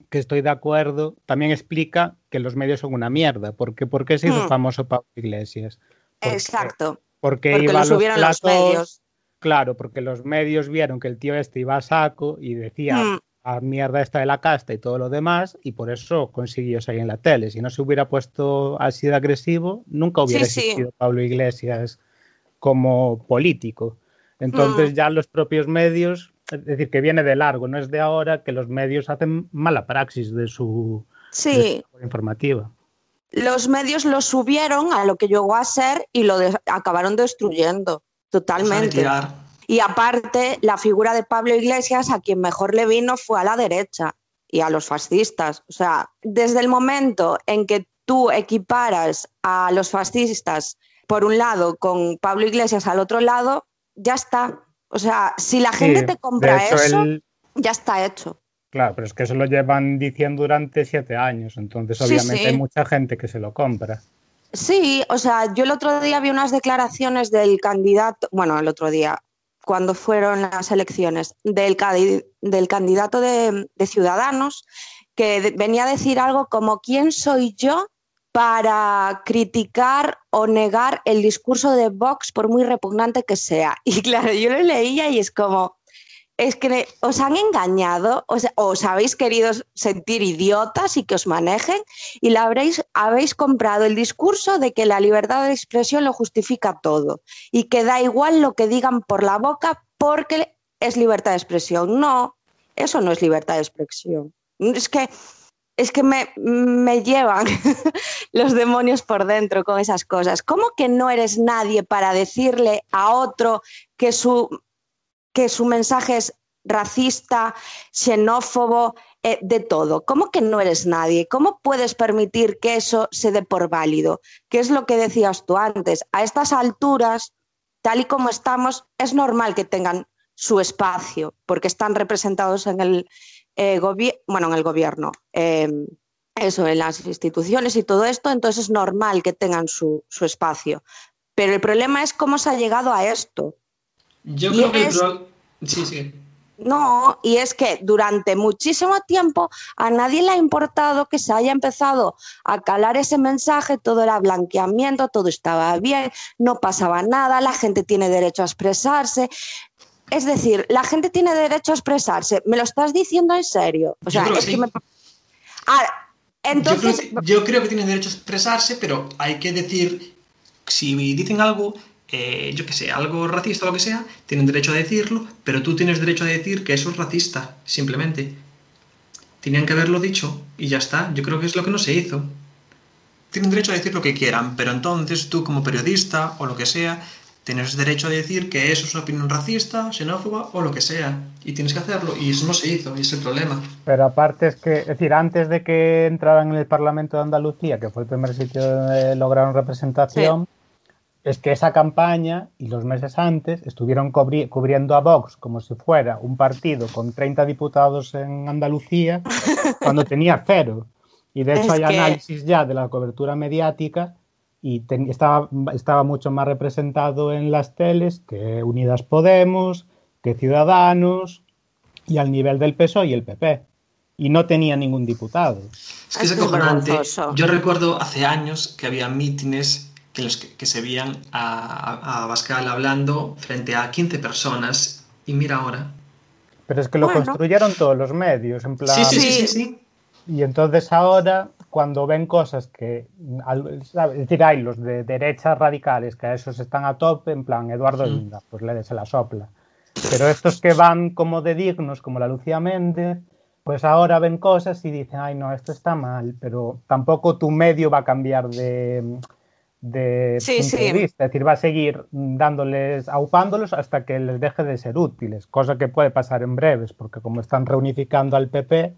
que estoy de acuerdo, también explica que los medios son una mierda. Porque, ¿Por qué se hizo Hmm. famoso Pablo Iglesias? Porque- Exacto. Porque, Porque iba lo a los subieron los medios. Claro, porque los medios vieron que el tío este iba a saco y decía Mm. a mierda esta de la casta y todo lo demás, y por eso consiguió salir en la tele. Si no se hubiera puesto así de agresivo, nunca hubiera Sí, sí. existido Pablo Iglesias como político. Entonces Mm. ya los propios medios, es decir, que viene de largo, no es de ahora que los medios hacen mala praxis de su, de su Sí, informativa. los medios lo subieron a lo que llegó a ser y lo de- acabaron destruyendo totalmente. Y aparte, la figura de Pablo Iglesias, a quien mejor le vino fue a la derecha y a los fascistas. O sea, desde el momento en que tú equiparas a los fascistas por un lado con Pablo Iglesias al otro lado, ya está. O sea, si la gente Sí, te compra hecho, eso, él- ya está hecho. Claro, pero es que eso lo llevan diciendo durante siete años, entonces Sí, obviamente sí. hay mucha gente que se lo compra. Sí, o sea, yo el otro día vi unas declaraciones del candidato, bueno, el otro día, cuando fueron las elecciones, del, del candidato de, Ciudadanos, que venía a decir algo como, ¿quién soy yo para criticar o negar el discurso de Vox por muy repugnante que sea? [laughs] Y claro, yo lo leía y es como, es que os han engañado, o sea, os habéis querido sentir idiotas y que os manejen y la habréis, habéis comprado el discurso de que la libertad de expresión lo justifica todo y que da igual lo que digan por la boca porque es libertad de expresión. No, eso no es libertad de expresión. Es que, es que me, me llevan [laughs] los demonios por dentro con esas cosas. ¿Cómo que no eres nadie para decirle a otro que su que su mensaje es racista, xenófobo, eh, de todo. ¿Cómo que no eres nadie? ¿Cómo puedes permitir que eso se dé por válido? ¿Qué es lo que decías tú antes? A estas alturas, tal y como estamos, es normal que tengan su espacio, porque están representados en el, eh, gobi- bueno, en el gobierno. eh, eso, en las instituciones y todo esto, entonces es normal que tengan su espacio. Pero el problema es cómo se ha llegado a esto. Yo Y creo que el es- pro- Sí, sí. No, y es que durante muchísimo tiempo a nadie le ha importado que se haya empezado a calar ese mensaje, todo era blanqueamiento, todo estaba bien, no pasaba nada, la gente tiene derecho a expresarse. Es decir, la gente tiene derecho a expresarse. ¿Me lo estás diciendo en serio? O Yo sea, creo que es que sí. me... Ah, entonces, yo, creo que, yo creo que tienen derecho a expresarse, pero hay que decir, si dicen algo, eh, yo qué sé, algo racista o lo que sea, tienen derecho a decirlo, pero tú tienes derecho a decir que eso es racista, simplemente. Tenían que haberlo dicho y ya está. Yo creo que es lo que no se hizo. tienen derecho a decir lo que quieran, pero entonces tú como periodista o lo que sea, tienes derecho a decir que eso es una opinión racista, xenófoba o lo que sea. Y tienes que hacerlo. Y eso no se hizo, y es el problema. Pero aparte es que, es decir, antes de que entraran en el Parlamento de Andalucía, que fue el primer sitio donde lograron representación, es que esa campaña y los meses antes estuvieron cubri- cubriendo a Vox como si fuera un partido con 30 diputados en Andalucía [laughs] cuando tenía cero. Y de hecho Es hay que- análisis ya de la cobertura mediática y estaba, estaba mucho más representado en las teles que Unidas Podemos, que Ciudadanos y al nivel del PSOE y el PP. Y no tenía ningún diputado. Es que es acojonante. Yo recuerdo hace años que había mítines que, los que, que se veían a, a, a Bascal hablando frente a 15 personas. Y mira ahora. Pero es que lo Bueno. construyeron todos los medios, en plan... Sí, sí, sí, Sí. sí, sí. Y entonces ahora, cuando ven cosas que, ¿sabes? es decir, hay los de derechas radicales que a esos están a tope, en plan Eduardo Mm. Inda, pues le se la sopla. Pero estos que van como de dignos, como la Lucía Méndez, pues ahora ven cosas y dicen, ay no, esto está mal, pero tampoco tu medio va a cambiar de, de Sí, punto de vista, es decir, va a seguir dándoles, aupándolos hasta que les deje de ser útiles, cosa que puede pasar en breves, porque como están reunificando al PP,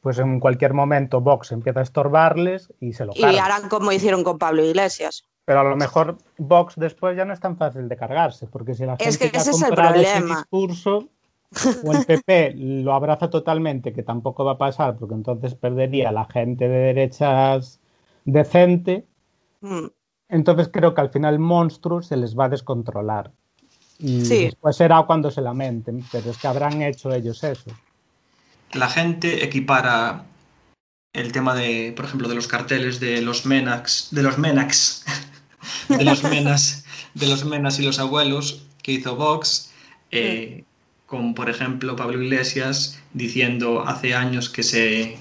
pues en cualquier momento Vox empieza a estorbarles y se lo Y cargan. harán como hicieron con Pablo Iglesias. Pero a lo mejor Vox después ya no es tan fácil de cargarse, porque si la gente Es que ese es el problema. discurso o el PP lo abraza totalmente, que tampoco va a pasar, porque entonces perdería la gente de derechas decente, Mm. Entonces creo que al final el monstruo se les va a descontrolar. Y Sí. después será cuando se lamenten, pero es que habrán hecho ellos eso. La gente equipara el tema de, por ejemplo, de los carteles de los Menax, de los Menax, [laughs] de los Menas, de los Menas y los abuelos que hizo Vox, eh, con, por ejemplo, Pablo Iglesias diciendo hace años que se,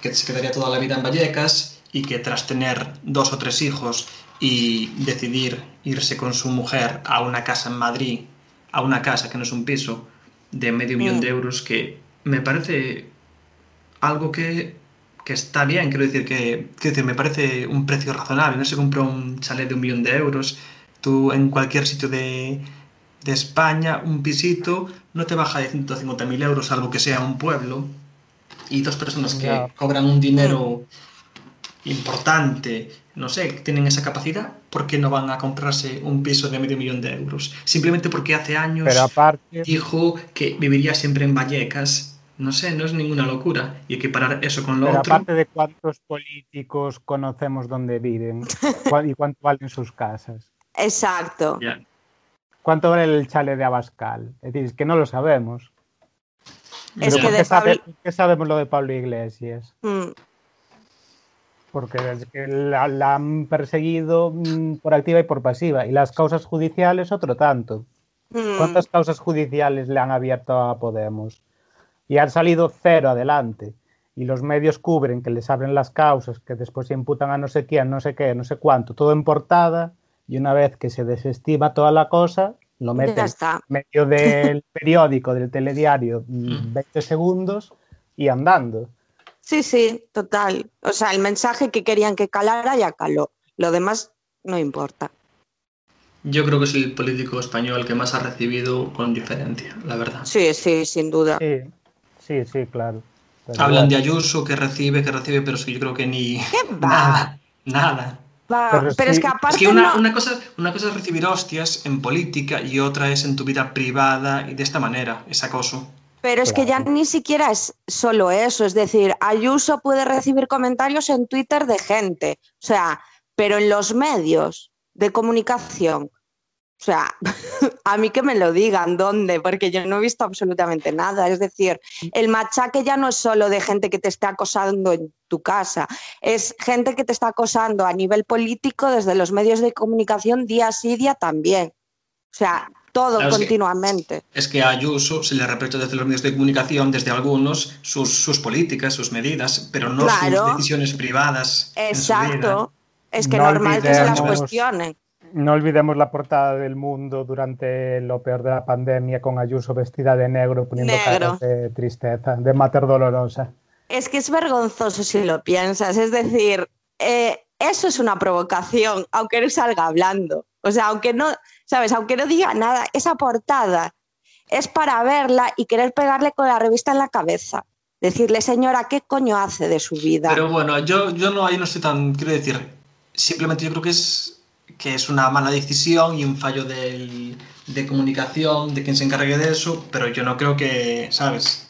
que se quedaría toda la vida en Vallecas y que tras tener dos o tres hijos y decidir irse con su mujer a una casa en Madrid, a una casa que no es un piso, de medio millón Mm. de euros, que me parece algo que, que está bien, quiero decir que quiero decir, me parece un precio razonable, no se compra un chalet de un millón de euros, tú en cualquier sitio de, de España, un pisito, no te baja de 150.000 euros, salvo que sea un pueblo, y dos personas que cobran un dinero importante, no sé, tienen esa capacidad, ¿por qué no van a comprarse un piso de medio millón de euros? Simplemente porque hace años Pero aparte, dijo que viviría siempre en Vallecas. No sé, no es ninguna locura. Y equiparar eso con lo Pero otro. aparte de cuántos políticos conocemos dónde viven [laughs] y cuánto valen sus casas. Exacto. Ya. ¿Cuánto vale el chale de Abascal? Es decir, es que no lo sabemos. Es Pero que ¿por de qué, sabe- Pablo- por qué sabemos lo de Pablo Iglesias? Mm. Porque la, la han perseguido mm, por activa y por pasiva. Y las causas judiciales, otro tanto. Mm. ¿Cuántas causas judiciales le han abierto a Podemos? Y han salido cero adelante. Y los medios cubren que les abren las causas, que después se imputan a no sé quién, no sé qué, no sé cuánto, todo en portada. Y una vez que se desestima toda la cosa, lo meten en medio del [laughs] periódico, del telediario, mm, 20 segundos y andando. Sí, sí, total. O sea, el mensaje que querían que calara ya caló. Lo demás no importa. Yo creo que es el político español que más ha recibido con diferencia, la verdad. Sí, sí, sin duda. Sí, sí, sí, claro. Pero Hablan de. Ayuso, que recibe, que recibe, pero es que yo creo que ni ¿Qué va? nada, nada. Va, Pero Pero, es sí- que es Es aparte que una, no- una cosa, una cosa es recibir hostias en política y otra es en tu vida privada y de esta manera, es acoso. Pero es que ya ni siquiera es solo eso, es decir, Ayuso puede recibir comentarios en Twitter de gente, o sea, pero en los medios de comunicación, o sea, [laughs] a mí que me lo digan dónde, porque yo no he visto absolutamente nada, es decir, el machaque ya no es solo de gente que te está acosando en tu casa, es gente que te está acosando a nivel político desde los medios de comunicación día sí día también, o sea, todo Claro, es que- continuamente. Es que a Ayuso se le reprocha desde los medios de comunicación, desde algunos, sus, sus políticas, sus medidas, pero no Claro. sus decisiones privadas. Exacto. Es que No normal que se las cuestionen. No olvidemos la portada del mundo durante lo peor de la pandemia con Ayuso vestida de negro poniendo Negro. caras de tristeza, de mater dolorosa. Es que es vergonzoso si lo piensas. Es decir, eh, eso es una provocación, aunque no salga hablando. O sea, aunque no, ¿sabes? Aunque no diga nada, esa portada es para verla y querer pegarle con la revista en la cabeza. Decirle, señora, ¿qué coño hace de su vida? Pero bueno, yo, yo no, ahí no estoy tan. Quiero decir, simplemente yo creo que es, que es una mala decisión y un fallo del- de comunicación de quien se encargue de eso, pero yo no creo que, ¿sabes?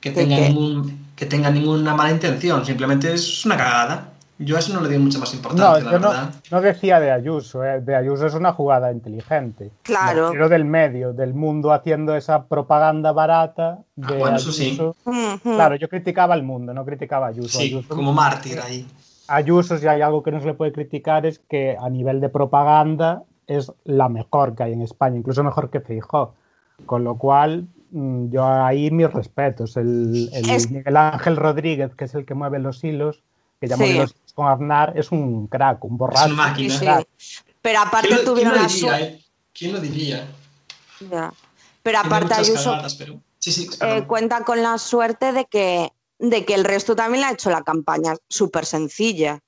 Que ¿De tenga, ningún, que tenga ninguna mala intención, simplemente es una cagada. Yo a eso no le doy mucha más No, importancia, la yo no, verdad. no decía de Ayuso, eh, de Ayuso es una jugada inteligente. Claro. Pero del medio, del mundo haciendo esa propaganda barata de Ah, bueno, eso sí. Ayuso. Claro, yo criticaba al mundo, no criticaba a Ayuso. Sí, Ayuso, como mártir ahí. Ayuso, si hay algo que no se le puede criticar, es que a nivel de propaganda es la mejor que hay en España, incluso mejor que Feijó. Con lo cual, mm, yo ahí mis respetos. El, el Es- Miguel Ángel Rodríguez, que es el que mueve los hilos, que ya Sí. mueve los hilos con Aznar, es un crack, un borracho. Es una máquina. Sí. Pero aparte ¿Quién lo, quién tuvieron lo la diría? suerte. eh? ¿Quién lo diría? Ya. Pero aparte Ayuso pero... Sí, sí, eh, cuenta con la suerte de que, de que el resto también le ha hecho la campaña súper sencilla.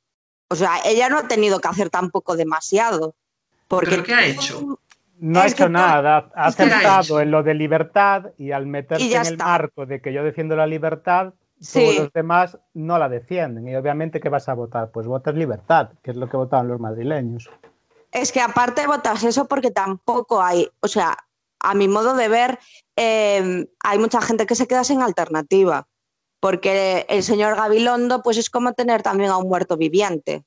O sea, ella no ha tenido que hacer tampoco demasiado. Porque ¿Pero qué ha hecho? No ha hecho nada, ha hecho. en lo de libertad y al meterse Y en el está. marco de que yo defiendo la libertad, Sí. todos los demás no la defienden. Y obviamente, ¿qué vas a votar? Pues votas libertad, que es lo que votaban los madrileños. Es que aparte votas eso porque tampoco hay, o sea, a mi modo de ver, eh, hay mucha gente que se queda sin alternativa. Porque el señor Gabilondo, pues es como tener también a un muerto viviente.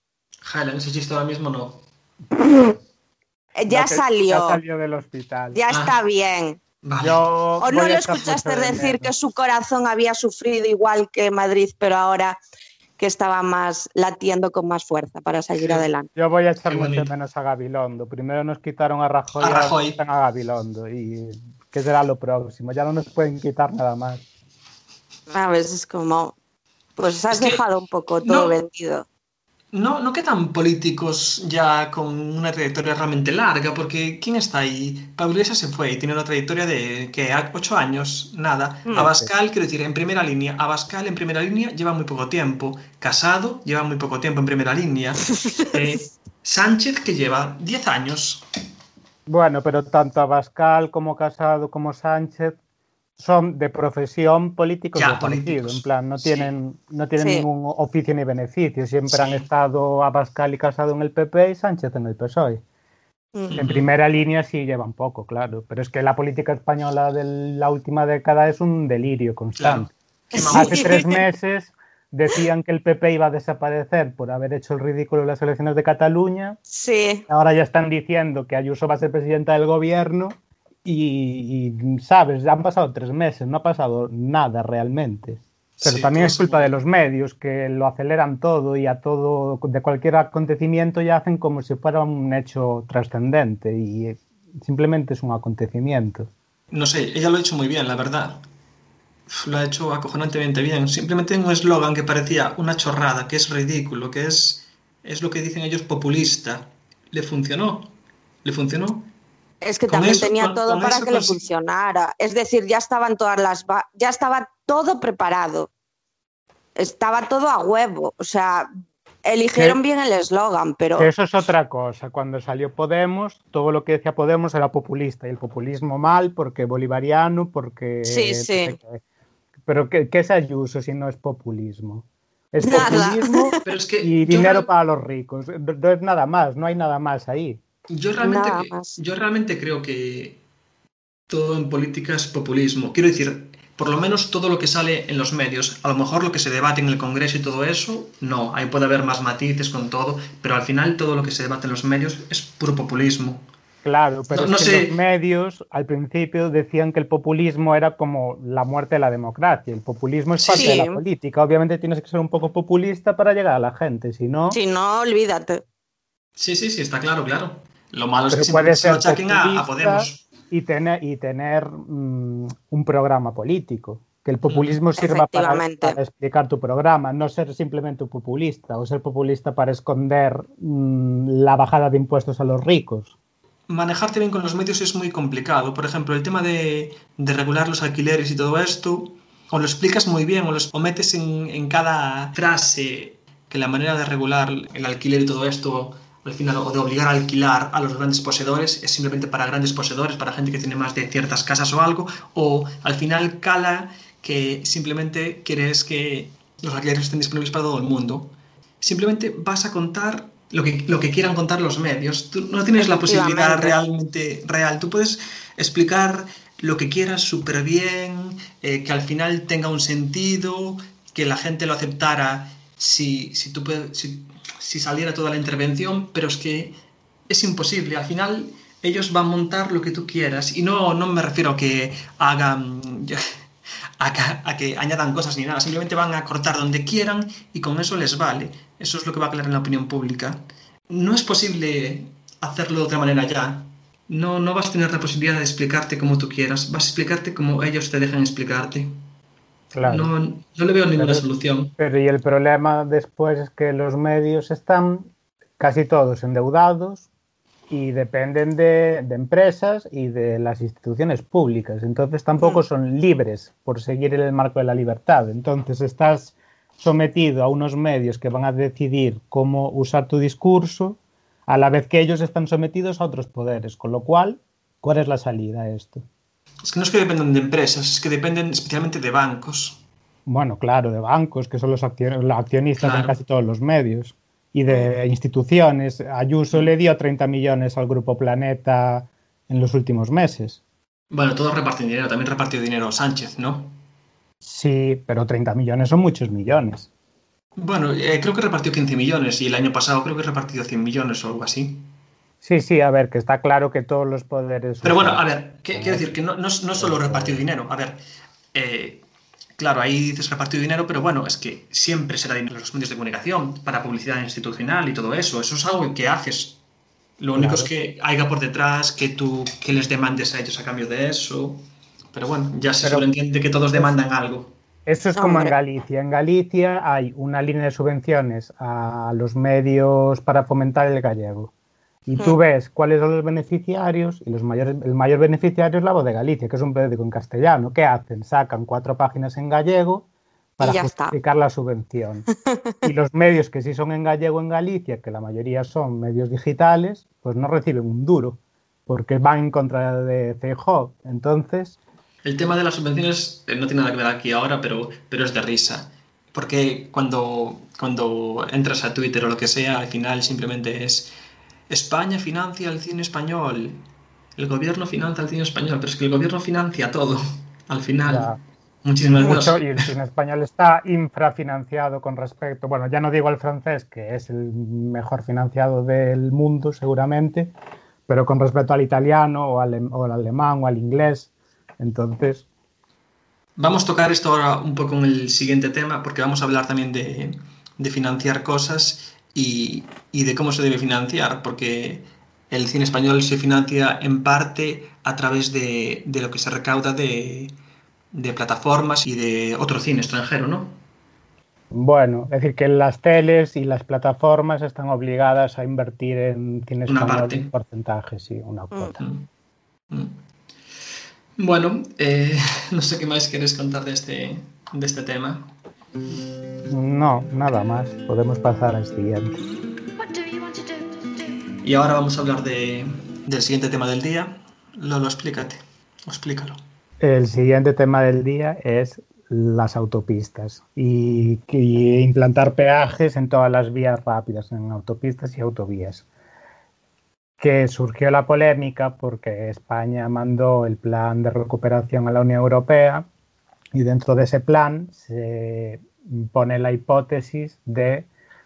Helen, ese chiste ahora mismo no. [laughs] Ya No, salió, Ya ya, salió del hospital. está bien. Vale. Yo ¿O no lo escuchaste decir que su corazón había sufrido igual que Madrid, pero ahora que estaba más latiendo con más fuerza para seguir adelante? Yo voy a echar mucho menos a Gabilondo. Primero nos quitaron a Rajoy, A Rajoy. nos quitan a Gabilondo. Y qué será lo próximo. Ya no nos pueden quitar nada más. A veces es como, pues has Es que- dejado un poco todo no. vendido. No, no quedan políticos ya con una trayectoria realmente larga, porque ¿quién está ahí? Pablo Iglesias se fue y tiene una trayectoria de que ocho años, nada. Mm. Abascal, quiero decir, en primera línea. Abascal en primera línea lleva muy poco tiempo. Casado lleva muy poco tiempo en primera línea. [laughs] Eh, Sánchez que lleva 10 años. Bueno, pero tanto Abascal como Casado como Sánchez son de profesión políticos Ya, políticos. En plan, no Sí. tienen, no tienen Sí. ningún oficio ni beneficio. Siempre han estado Abascal y Casado en el PP y Sánchez en el PSOE. Mm. En primera línea sí llevan poco, claro. Pero es que la política española de la última década es un delirio constante. Hace tres meses decían que el PP iba a desaparecer por haber hecho el ridículo en las elecciones de Cataluña. Sí, Ahora ya están diciendo que Ayuso va a ser presidenta del gobierno y, y, sabes, ya han pasado tres meses, no ha pasado nada realmente. Pero Sí, también es culpa de los medios que lo aceleran todo y a todo, de cualquier acontecimiento ya hacen como si fuera un hecho trascendente y eh, simplemente es un acontecimiento. No sé, ella lo ha hecho muy bien, la verdad. Lo ha hecho acojonantemente bien. Simplemente un eslogan que parecía una chorrada, que es ridículo, que es, es lo que dicen ellos populista. Le funcionó. Le funcionó. Es que también eso- tenía con- todo con para que le funcionara. Es decir, ya estaban todas las, ya estaba todo preparado. Estaba todo a huevo. O sea, eligieron Que- bien el eslogan, pero Eso es otra cosa. Cuando salió Podemos, todo lo que decía Podemos era populista y el populismo mal porque bolivariano, porque... Sí, no sí. Pero ¿qué, qué es Ayuso si no es populismo? Es Nada. populismo [laughs] Pero es que y dinero para los ricos. No es nada más, no hay nada más ahí. Yo realmente, Nada que- más. yo realmente creo que todo en política es populismo. Quiero decir, por lo menos todo lo que sale en los medios, a lo mejor lo que se debate en el Congreso y todo eso, no, ahí puede haber más matices con todo, pero al final todo lo que se debate en los medios es puro populismo. Claro, pero No- es no que sé. los medios al principio decían que el populismo era como la muerte de la democracia. El populismo es parte Sí. de la política. Obviamente tienes que ser un poco populista para llegar a la gente, si no... si no, olvídate. Sí, sí, sí, está claro, claro. Lo malo es que puede se lo ser achaquen a, Podemos. y tener, y tener mm, un programa político. Que el populismo sirva para explicar tu programa, no ser simplemente un populista o ser populista para esconder mm, la bajada de impuestos a los ricos. manejarte bien con los medios es muy complicado. Por ejemplo, el tema de, de regular los alquileres y todo esto, o lo explicas muy bien o, los, o metes en, en cada frase que la manera de regular el alquiler y todo esto, al final, o de obligar a alquilar a los grandes poseedores, es simplemente para grandes poseedores, para gente que tiene más de ciertas casas o algo, o al final cala que simplemente quieres que los alquileres estén disponibles para todo el mundo. Simplemente vas a contar lo que, lo que quieran contar los medios. Tú no tienes la posibilidad realmente real. Tú puedes explicar lo que quieras súper bien, eh, que al final tenga un sentido, que la gente lo aceptara si, si, tú si, saliera toda la intervención, pero es que es imposible. Al final ellos van a montar lo que tú quieras. Y no, no me refiero a que hagan... [laughs] A que, a que añadan cosas ni nada, simplemente van a cortar donde quieran y con eso les vale. Eso es lo que va a quedar en la opinión pública. No es posible hacerlo de otra manera ya. No, no vas a tener la posibilidad de explicarte como tú quieras, vas a explicarte como ellos te dejan explicarte. Claro. No, no le veo ninguna Pero- solución. Pero y el problema después es que los medios están casi todos endeudados y dependen de, de empresas y de las instituciones públicas. Entonces tampoco son libres por seguir el marco de la libertad. Entonces estás sometido a unos medios que van a decidir cómo usar tu discurso a la vez que ellos están sometidos a otros poderes. Con lo cual, ¿cuál es la salida a esto? Es que no es que dependan de empresas, es que dependen especialmente de bancos. Bueno, claro, de bancos, que son los accio- los accionistas Claro. en casi todos los medios, y de instituciones. Ayuso le dio 30 millones al Grupo Planeta en los últimos meses. Bueno, todos reparten dinero, también repartió dinero Sánchez, ¿no? Sí, pero 30 millones son muchos millones. Bueno, eh, creo que repartió 15 millones y el año pasado creo que repartió 100 millones o algo así. Sí, sí, a ver, que está claro que todos los poderes... Pero bueno, a ver, ¿qué- quiero decir que no, no, no solo repartió dinero. A ver, eh, claro, ahí dices repartió dinero, pero bueno, es que siempre será dinero en los medios de comunicación para publicidad institucional y todo eso. Eso es algo que haces. Lo único Claro. es que haya por detrás que tú que les demandes a ellos a cambio de eso. Pero bueno, ya se Pero- sobreentiende que todos demandan algo. Eso es como en. Galicia. En Galicia hay una línea de subvenciones a los medios para fomentar el gallego. Y tú Hmm. ves cuáles son los beneficiarios y los mayores, el mayor beneficiario es la voz de Galicia, que es un periódico en castellano. ¿Qué hacen? Sacan cuatro páginas en gallego para está. justificar la subvención. y los [laughs] medios que sí son en gallego en Galicia, que la mayoría son medios digitales, pues no reciben un duro, porque van en contra de CEJO. Entonces, El tema de las subvenciones eh, no tiene nada que ver aquí ahora, pero, pero es de risa. Porque cuando, cuando entras a Twitter o lo que sea, al final simplemente es España financia el cine español, el gobierno financia el cine español, pero es que el gobierno financia todo, al final. Ya. Muchísimas mucho, cosas. y el cine español está infrafinanciado con respecto, bueno, ya no digo al francés, que es el mejor financiado del mundo seguramente, pero con respecto al italiano o al, o al alemán o al inglés. Entonces, Vamos a tocar esto ahora un poco en el siguiente tema, porque vamos a hablar también de, de financiar cosas y, y de cómo se debe financiar, porque el cine español se financia en parte a través de, de lo que se recauda de, de plataformas y de otro cine extranjero, ¿no? bueno, es decir, que las teles y las plataformas están obligadas a invertir en cine Una español parte. un porcentaje, sí, una cuota. Mm. Mm. Bueno, eh, [laughs] no sé qué más quieres contar de este, de este tema. No, nada más. Podemos pasar al siguiente. Y ahora vamos a hablar de, del siguiente tema del día. Lolo, explícate, o explícalo. El siguiente tema del día es las autopistas y, y implantar peajes en todas las vías rápidas, en autopistas y autovías. Que surgió la polémica porque España mandó el plan de recuperación a la Unión Europea y dentro de ese plan se pone la hipótesis de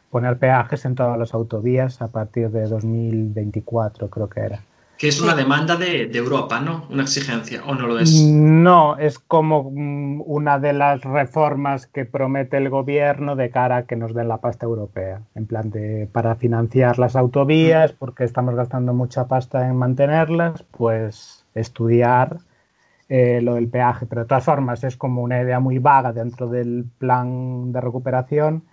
poner peajes en todas las autovías a partir de 2024, creo que era. Que es una demanda de, de Europa, ¿no? Una exigencia, ¿o no lo es? No, es como mm, una de las reformas que promete el gobierno de cara a que nos den la pasta europea, en plan de para financiar las autovías, porque estamos gastando mucha pasta en mantenerlas, pues estudiar eh, lo del peaje. Pero de todas formas es como una idea muy vaga dentro del plan de recuperación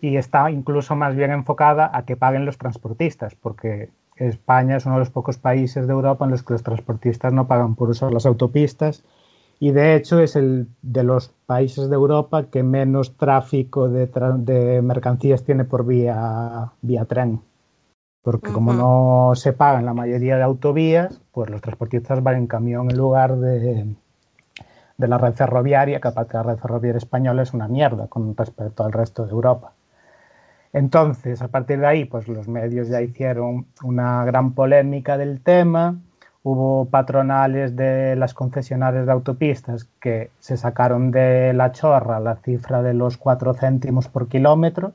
y está incluso más bien enfocada a que paguen los transportistas, porque España es uno de los pocos países de Europa en los que los transportistas no pagan por usar las autopistas y de hecho es el de los países de Europa que menos tráfico de, de mercancías tiene por vía, vía tren. Porque como no se pagan la mayoría de autovías, pues los transportistas van en camión en lugar de, de la red ferroviaria, que aparte la red ferroviaria española es una mierda con respecto al resto de Europa. Entonces, a partir de ahí, pues los medios ya hicieron una gran polémica del tema. Hubo patronales de las concesionarias de autopistas que se sacaron de la chorra la cifra de los cuatro céntimos por kilómetro,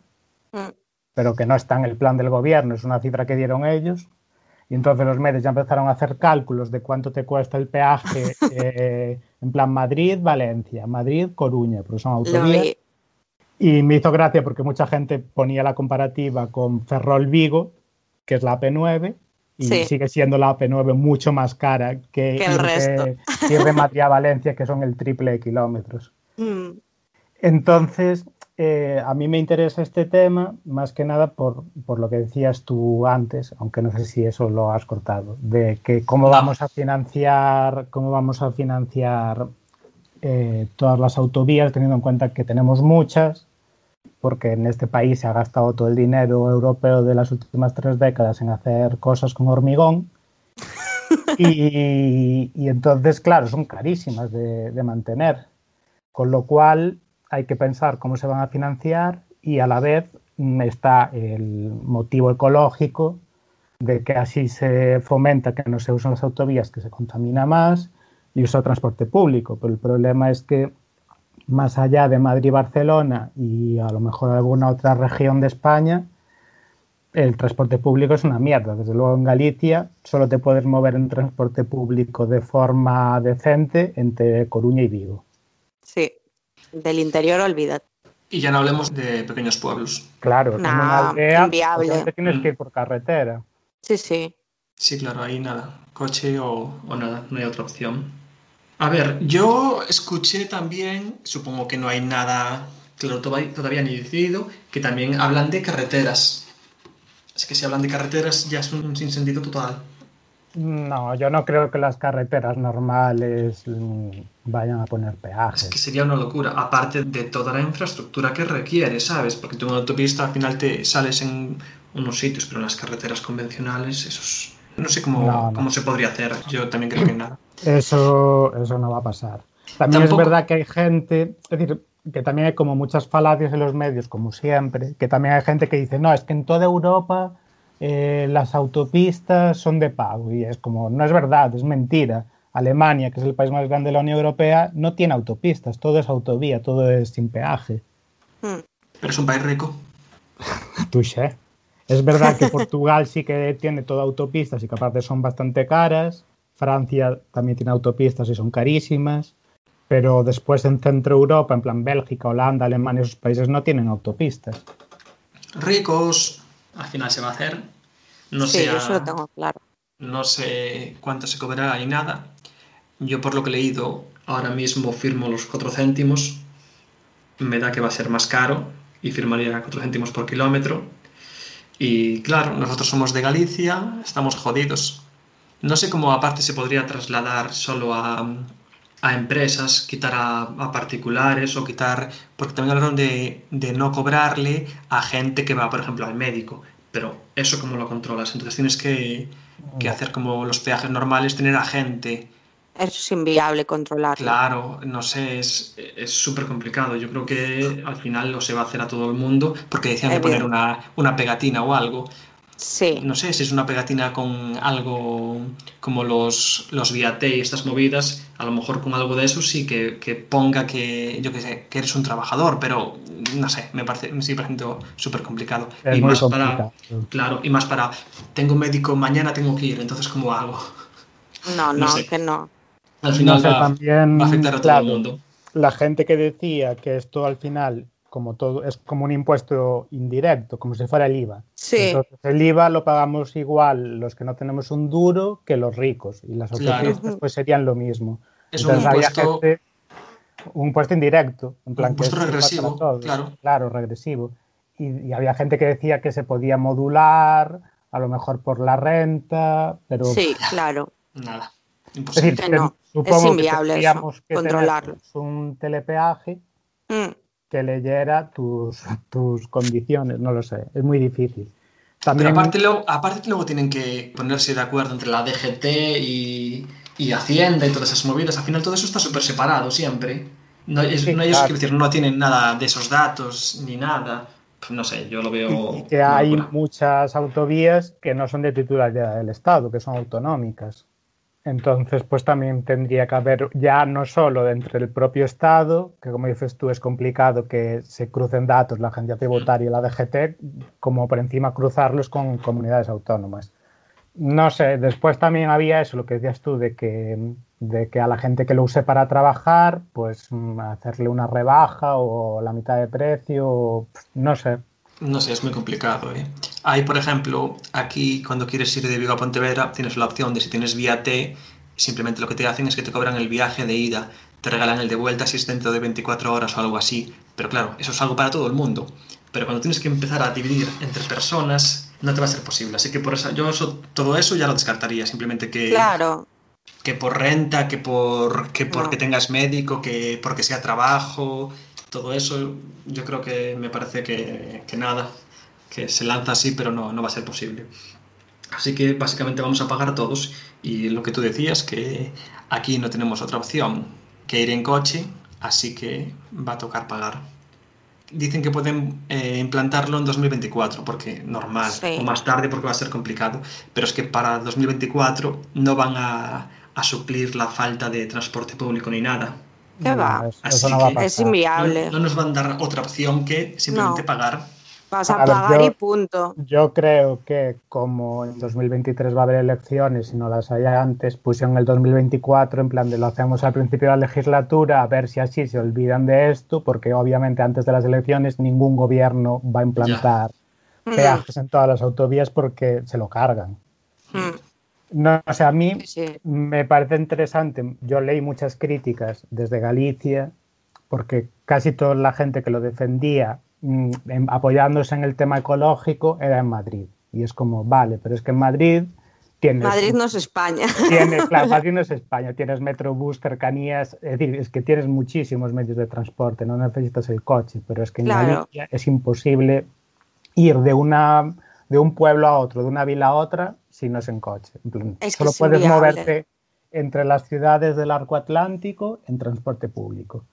Mm. Pero que no está en el plan del gobierno, es una cifra que dieron ellos. Y entonces los medios ya empezaron a hacer cálculos de cuánto te cuesta el peaje [laughs] eh, en plan Madrid-Valencia, Madrid-Coruña, porque son autovías. Y me hizo gracia porque mucha gente ponía la comparativa con Ferrol Vigo, que es la AP9, y Sí. sigue siendo la AP9 mucho más cara que, Que el ir, resto. de, ir de Madrid a Valencia, que son el triple de kilómetros. [laughs] Mm. Entonces, eh, a mí me interesa este tema más que nada por, por lo que decías tú antes, aunque no sé si eso lo has cortado, de que cómo vamos a financiar, cómo vamos a financiar eh, todas las autovías, teniendo en cuenta que tenemos muchas, porque en este país se ha gastado todo el dinero europeo de las últimas tres décadas en hacer cosas con hormigón. [laughs] Y, y entonces, claro, son carísimas de, de mantener. Con lo cual hay que pensar cómo se van a financiar y a la vez mm, está el motivo ecológico de que así se fomenta que no se usen las autovías, que se contamina más y usa transporte público. Pero el problema es que más allá de Madrid y Barcelona y a lo mejor alguna otra región de España, el transporte público es una mierda. Desde luego en Galicia solo te puedes mover en transporte público de forma decente entre Coruña y Vigo. Sí. Del interior, olvídate. Y ya no hablemos de pequeños pueblos. Claro, en No, una aldea inviable. tienes Mm. que ir por carretera. Sí, sí. Sí, claro, ahí nada. Coche o, o nada, no hay otra opción. A ver, yo escuché también, supongo que no hay nada claro toda- todavía ni decidido, que también hablan de carreteras. Es que si hablan de carreteras ya es un sinsentido total. No, yo no creo que las carreteras normales mm, vayan a poner Es peajes. que sería una locura, aparte de toda la infraestructura que requiere, ¿sabes? Porque tú en una autopista al final te sales en unos sitios, pero en las carreteras convencionales, eso es- No sé cómo, No, no. cómo se podría hacer. Yo también creo que nada. Eso, eso no va a pasar. También Tampoco- es verdad que hay gente, es decir, que también hay como muchas falacias en los medios, como siempre, que también hay gente que dice, no, es que en toda Europa eh, las autopistas son de pago. Y es como, no es verdad, es mentira. Alemania, que es el país más grande de la Unión Europea, no tiene autopistas, todo es autovía, todo es sin peaje. Mm. Pero es un país rico. [laughs] Touché. Es verdad que Portugal sí que tiene todo autopistas y que aparte son bastante caras. Francia también tiene autopistas y son carísimas. Pero después en Centro Europa, en plan Bélgica, Holanda, Alemania, esos países no tienen autopistas. Ricos, al final se va a hacer. No sí, sé, yo a- eso lo tengo claro. no sé cuánto se cobrará y nada. Yo por lo que he leído, ahora mismo firmo los 4 céntimos. Me da que va a ser más caro y firmaría 4 céntimos por kilómetro. Y claro, nosotros somos de Galicia, estamos jodidos. No sé cómo aparte se podría trasladar solo a, a empresas, quitar a, a particulares o quitar, porque también hablaron de, de no cobrarle a gente que va, por ejemplo, al médico. Pero eso cómo lo controlas. Entonces tienes que, que hacer como los peajes normales, tener a gente. Eso es inviable controlarlo. Claro, no sé, es es súper complicado. Yo creo que al final lo se va a hacer a todo el mundo porque decían de poner una, una pegatina o algo. Sí. No sé si es una pegatina con algo como los, los Viate y estas movidas, a lo mejor con algo de eso sí que, que ponga que, yo que sé, que eres un trabajador, pero no sé, me parece, me sigue pareciendo súper complicado. Es y muy más complicado. para, claro, y más para, tengo un médico, mañana tengo que ir, entonces ¿cómo hago? No, No no, sé. que no. Al final No sé, va, también, va a afectar a todo claro, el mundo. La gente que decía que esto al final, como todo, es como un impuesto indirecto, como si fuera el IVA. Sí. Entonces el IVA lo pagamos igual los que no tenemos un duro que los ricos y las Claro. autopistas pues serían lo mismo. Es un Entonces había impuesto- gente- un impuesto indirecto, en plan Un que impuesto es para regresivo, claro. Claro, regresivo. Y, y había gente que decía que se podía modular, a lo mejor por la renta, pero Sí, claro. Nada. Es Imposible. decir, Que no, supongo que inviable eso, tendríamos que controlarlo. un telepeaje Mm. Que leyera tus, [laughs] tus condiciones, no lo sé, es muy difícil. Pero También, aparte luego, aparte luego tienen que ponerse de acuerdo entre la DGT y, y Hacienda y todas esas movidas. Al final todo eso está súper separado siempre. No, es, Sí, no, ellos, claro. quiero decir, no tienen nada de esos datos ni nada. Pues no sé, yo lo veo. y que hay locura. muchas autovías que no son de titularidad del Estado, que son autonómicas. Entonces, pues también tendría que haber ya no solo entre el propio Estado, que como dices tú es complicado que se crucen datos la agencia tributaria y la DGT, como por encima cruzarlos con comunidades autónomas. No sé, después también había eso, lo que decías tú, de que, de que a la gente que lo use para trabajar, pues mm, hacerle una rebaja o la mitad de precio, no sé. No sé, es muy complicado. ¿eh? Hay, por ejemplo, aquí cuando quieres ir de Vigo a Pontevedra, tienes la opción de si tienes vía T, simplemente lo que te hacen es que te cobran el viaje de ida, te regalan el de vuelta si es dentro de 24 horas o algo así. Pero claro, eso es algo para todo el mundo. Pero cuando tienes que empezar a dividir entre personas, no te va a ser posible. Así que por eso, yo eso, todo eso ya lo descartaría. Simplemente que, Claro, que por renta, que por que porque No. tengas médico, que porque sea trabajo, todo eso, yo creo que me parece que, que nada, que se lanza así, pero no, no va a ser posible. Así que básicamente vamos a pagar todos y lo que tú decías, que aquí no tenemos otra opción que ir en coche, así que va a tocar pagar. Dicen que pueden eh, implantarlo en 2024, porque normal, Sí. o más tarde porque va a ser complicado, pero es que para 2024 no van a, a suplir la falta de transporte público ni nada. ¿Qué va? Así eso no va a que- es inviable. No, no nos van a dar otra opción que simplemente No. pagar. Vas a A ver, pagar yo- y punto. Yo creo que como en 2023 va a haber elecciones y no las hay antes, pusieron el 2024 en plan de lo hacemos al principio de la legislatura a ver si así se olvidan de esto, porque obviamente antes de las elecciones ningún gobierno va a implantar Mm, peajes en todas las autovías porque se lo cargan. mm, No, o sea, a mí sí. me parece interesante. Yo leí muchas críticas desde Galicia, porque casi toda la gente que lo defendía, mm, apoyándose en el tema ecológico, era en Madrid. Y es como, vale, pero es que en Madrid tienes. Madrid no es España. tienes- [laughs] claro, Madrid no es España, tienes metrobús, cercanías, es decir, es que tienes muchísimos medios de transporte, no necesitas el coche, pero es que en Claro. Galicia es imposible ir de una de un pueblo a otro, de una vila a otra, si no es en coche. Es solo es puedes moverte entre las ciudades del arco atlántico en transporte público.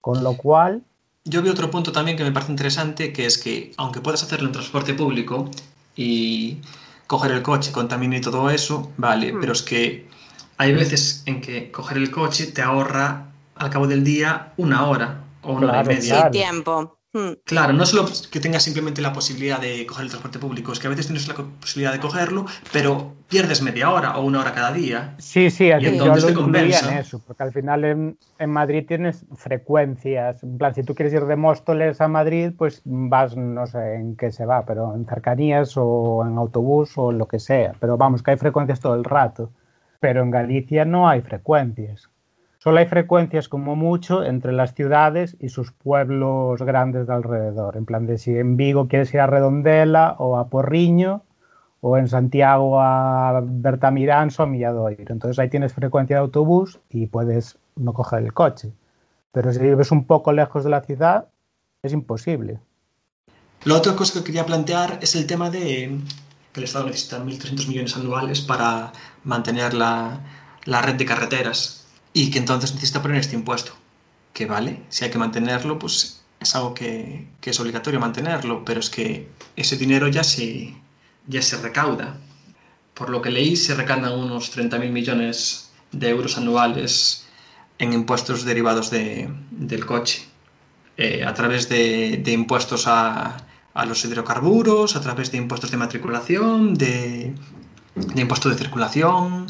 Con lo cual, Yo vi otro punto también que me parece interesante, que es que aunque puedas hacerlo en transporte público y coger el coche, contaminar y todo eso, vale, Hmm. pero es que hay veces en que coger el coche te ahorra al cabo del día una hora o una hora y media. claro. Tiempo. Mm, Claro, no solo que tengas simplemente la posibilidad de coger el transporte público, es que a veces tienes la posibilidad de cogerlo, pero pierdes media hora o una hora cada día. sí, sí, así yo entonces lo te compensa. en eso, porque al final en, en Madrid tienes frecuencias. En plan, si tú quieres ir de Móstoles a Madrid, pues vas, no sé en qué se va, pero en cercanías o en autobús o lo que sea. Pero vamos, que hay frecuencias todo el rato. Pero en Galicia no hay frecuencias. Solo hay frecuencias como mucho entre las ciudades y sus pueblos grandes de alrededor. En plan de si en Vigo quieres ir a Redondela o a Porriño o en Santiago a Bertamiráns o a Milladoiro. Entonces ahí tienes frecuencia de autobús y puedes no coger el coche. Pero si vives un poco lejos de la ciudad, es imposible. La otra cosa que quería plantear es el tema de que el Estado necesita 1.300 millones anuales para mantener la, la red de carreteras y que entonces necesita poner este impuesto. Que vale, si hay que mantenerlo, pues es algo que, es obligatorio mantenerlo, pero es que ese dinero ya se, ya se recauda. Por lo que leí, se recaudan unos 30.000 millones de euros anuales en impuestos derivados de- del coche, eh, a través de, impuestos a, a los hidrocarburos, a través de impuestos de matriculación, de, de impuestos de circulación,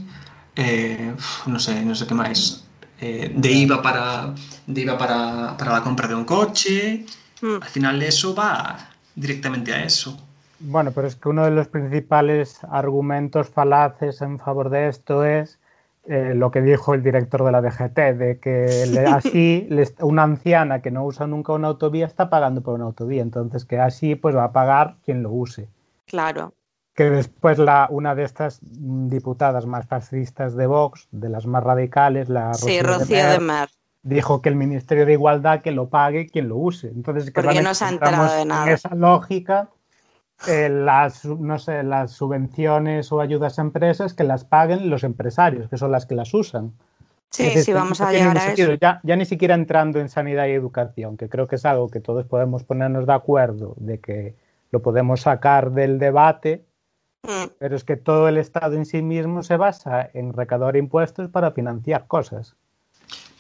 eh, no sé, no sé qué más, eh, de IVA para, de IVA para, para la compra de un coche. mm. Al final eso va directamente a eso. Bueno, pero es que uno de los principales argumentos falaces en favor de esto es eh, lo que dijo el director de la DGT, de que [laughs] le- así le una anciana que no usa nunca una autovía está pagando por una autovía, entonces que así pues va a pagar quien lo use. Claro. Que después la, una de estas diputadas más fascistas de Vox, de las más radicales, la Sí, Rocío Mer, de Mar. dijo que el Ministerio de Igualdad que lo pague quien lo use. Entonces, que Porque no se ha enterado de en nada. esa lógica, eh, las, no sé, las subvenciones o ayudas a empresas que las paguen los empresarios, que son las que las usan. Sí, decir, sí, vamos no a llegar a eso. Ya, ya ni siquiera entrando en sanidad y educación, que creo que es algo que todos podemos ponernos de acuerdo de que lo podemos sacar del debate, pero es que todo el Estado en sí mismo se basa en recaudar impuestos para financiar cosas.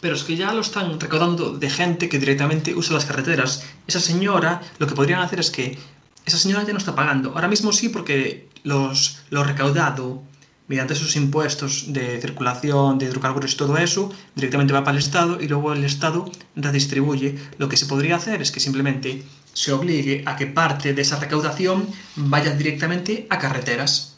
Pero es que ya lo están recaudando de gente que directamente usa las carreteras. Esa señora, lo que podrían hacer es que esa señora ya no está pagando. Ahora mismo sí, porque los, lo recaudado mediante esos impuestos de circulación, de hidrocarburos y todo eso, directamente va para el Estado y luego el Estado redistribuye. Lo que se podría hacer es que simplemente se obligue a que parte de esa recaudación vaya directamente a carreteras.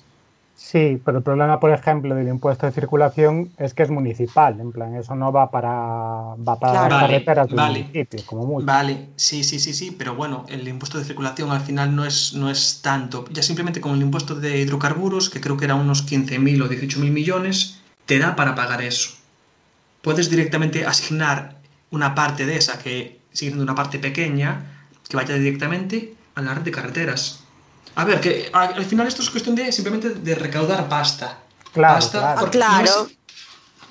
Sí, pero el problema, por ejemplo, del impuesto de circulación es que es municipal, en plan, eso no va para, va para Claro. las Vale, carreteras del vale. municipio, como mucho. Vale, sí, sí, sí, sí, pero bueno, el impuesto de circulación al final no es, no es tanto. Ya simplemente con el impuesto de hidrocarburos, que creo que era unos 15.000 o 18.000 millones, te da para pagar eso. Puedes directamente asignar una parte de esa, que sigue siendo una parte pequeña, que vaya directamente a la red de carreteras. A ver, que al final esto es cuestión de simplemente de recaudar pasta. Claro, Pasta, claro. porque no es-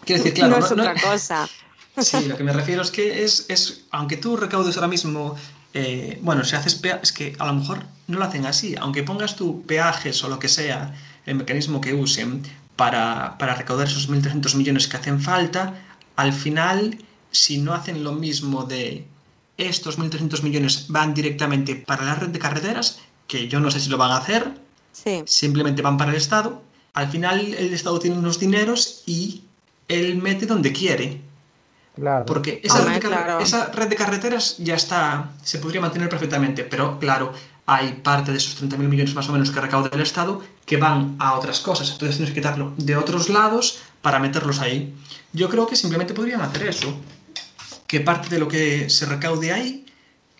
quiero decir, claro, no es no- no- otra cosa. [laughs] Sí, lo que me refiero es que es, es aunque tú recaudes ahora mismo, eh, bueno, si haces es que a lo mejor no lo hacen así, aunque pongas tu peajes o lo que sea, el mecanismo que usen para, para recaudar esos 1.300 millones que hacen falta, al final, si no hacen lo mismo de estos 1.300 millones van directamente para la red de carreteras, que yo no sé si lo van a hacer, Sí. simplemente van para el Estado. Al final el Estado tiene unos dineros y él mete donde quiere. Claro. Porque esa, Hombre, red de, claro. esa red de carreteras ya está, se podría mantener perfectamente, pero claro, hay parte de esos 30.000 millones más o menos que recauda el Estado que van a otras cosas. Entonces tienes que quitarlo de otros lados para meterlos ahí. Yo creo que simplemente podrían hacer eso. Que parte de lo que se recaude ahí,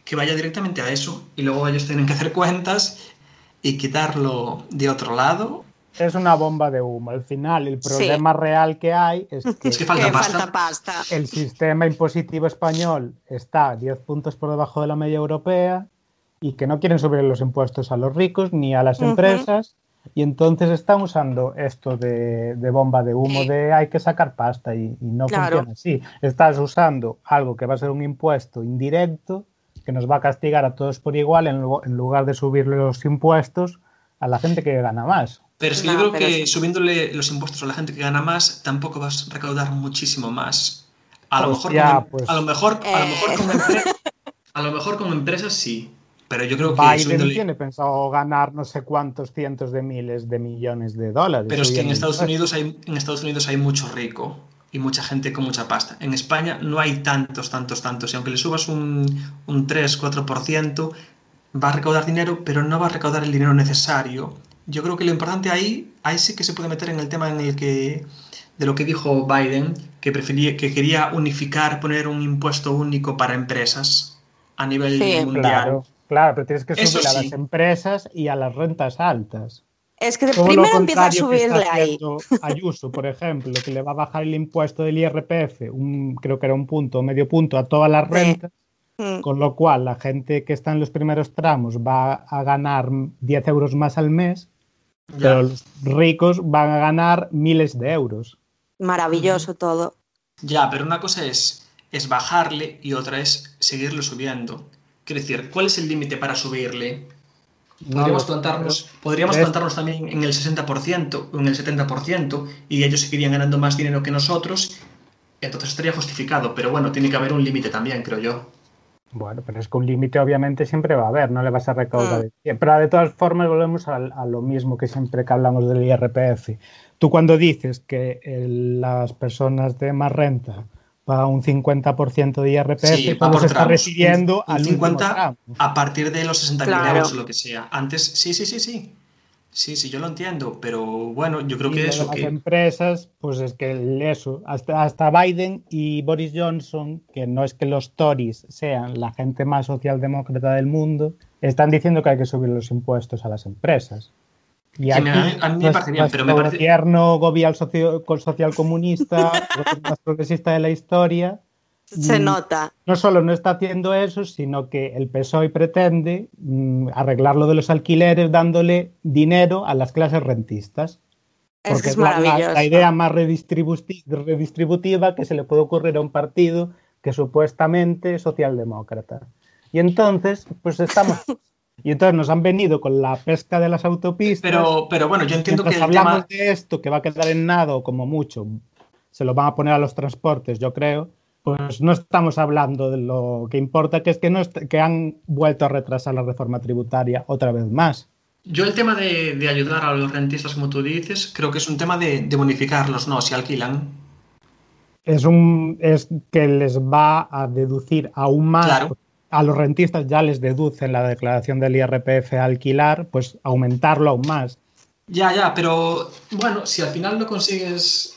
que vaya directamente a eso. Y luego ellos tienen que hacer cuentas y quitarlo de otro lado. Es una bomba de humo. Al final, el problema real que hay es que, Es que falta Que pasta. falta pasta. el sistema impositivo español está 10 puntos por debajo de la media europea y que no quieren subir los impuestos a los ricos ni a las empresas. Y entonces están usando esto de, de bomba de humo, de hay que sacar pasta y, y no Claro. funciona así. Estás usando algo que va a ser un impuesto indirecto que nos va a castigar a todos por igual en, lu- en lugar de subirle los impuestos a la gente que gana más. Pero es que No, yo creo que subiéndole los impuestos a la gente que gana más, tampoco vas a recaudar muchísimo más. A lo mejor, ya, pues. a lo mejor, a lo mejor con empre- a lo mejor con empresas sí. Pero yo creo que Biden subiéndole. tiene pensado ganar no sé cuántos cientos de miles de millones de dólares. Pero es que en Estados. Unidos hay, en Estados Unidos hay mucho rico y mucha gente con mucha pasta. En España no hay tantos, tantos, tantos. Y aunque le subas un, un 3, 4%, va a recaudar dinero, pero no va a recaudar el dinero necesario. Yo creo que lo importante ahí, ahí sí que se puede meter en el tema en el que de lo que dijo Biden, que prefería, que quería unificar, poner un impuesto único para empresas a nivel Sí. mundial. Claro, claro, pero tienes que Eso subir a sí. las empresas y a las rentas altas. Es que Todo primero empieza a subirle ahí. [laughs] Ayuso, por ejemplo, que le va a bajar el impuesto del IRPF, un, creo que era un punto o medio punto a todas las rentas, Mm. con lo cual la gente que está en los primeros tramos va a ganar 10 euros más al mes, Ya. pero los ricos van a ganar miles de euros. Maravilloso todo. Ya, pero una cosa es, es bajarle y otra es seguirlo subiendo. Quiero decir, ¿cuál es el límite para subirle? Podríamos No, plantarnos, podríamos plantarnos también en el 60% o en el 70% y ellos seguirían ganando más dinero que nosotros, entonces estaría justificado, pero bueno, tiene que haber un límite también, creo yo. Bueno, pero es que un límite obviamente siempre va a haber, no le vas a recaudar. Mm. cien. Pero de todas formas volvemos a, lo mismo que siempre que hablamos del IRPF. Tú cuando dices que las personas de más renta pagan un 50% de IRPF, Sí, va por está al último 50 tramo. a partir de los 60.000 Claro. euros o lo que sea. Antes, sí, sí, sí, sí. Sí, sí, yo lo entiendo, pero bueno, yo creo Y que de eso, las que... empresas, pues es que eso, hasta, hasta Biden y Boris Johnson, que no es que los Tories sean la gente más socialdemócrata del mundo, están diciendo que hay que subir los impuestos a las empresas. Y Sí, aquí, a mí me pues, parece bien, pero me parece- gobierno gobierno socio, con social comunista, [laughs] más progresista de la historia, Se Mm. nota. no solo no está haciendo eso, sino que el PSOE pretende mm, arreglar lo de los alquileres dándole dinero a las clases rentistas. Es Porque que es es la- la, maravilloso. la idea más redistributi- redistributiva que se le puede ocurrir a un partido que supuestamente es socialdemócrata. Y entonces, pues estamos... [laughs] Y entonces nos han venido con la pesca de las autopistas. Pero, pero bueno, yo entiendo que el hablamos tema... de esto, que va a quedar en nada o como mucho, se lo van a poner a los transportes, yo creo, pues no estamos hablando de lo que importa, que es que, no est- que han vuelto a retrasar la reforma tributaria otra vez más. Yo el tema de, de ayudar a los rentistas, como tú dices, creo que es un tema de, de bonificarlos, ¿no? Si alquilan. Es, un, es que les va a deducir aún más. Claro. A los rentistas ya les deducen la declaración del IRPF a alquilar, pues aumentarlo aún más. Ya, ya, pero bueno, si al final no consigues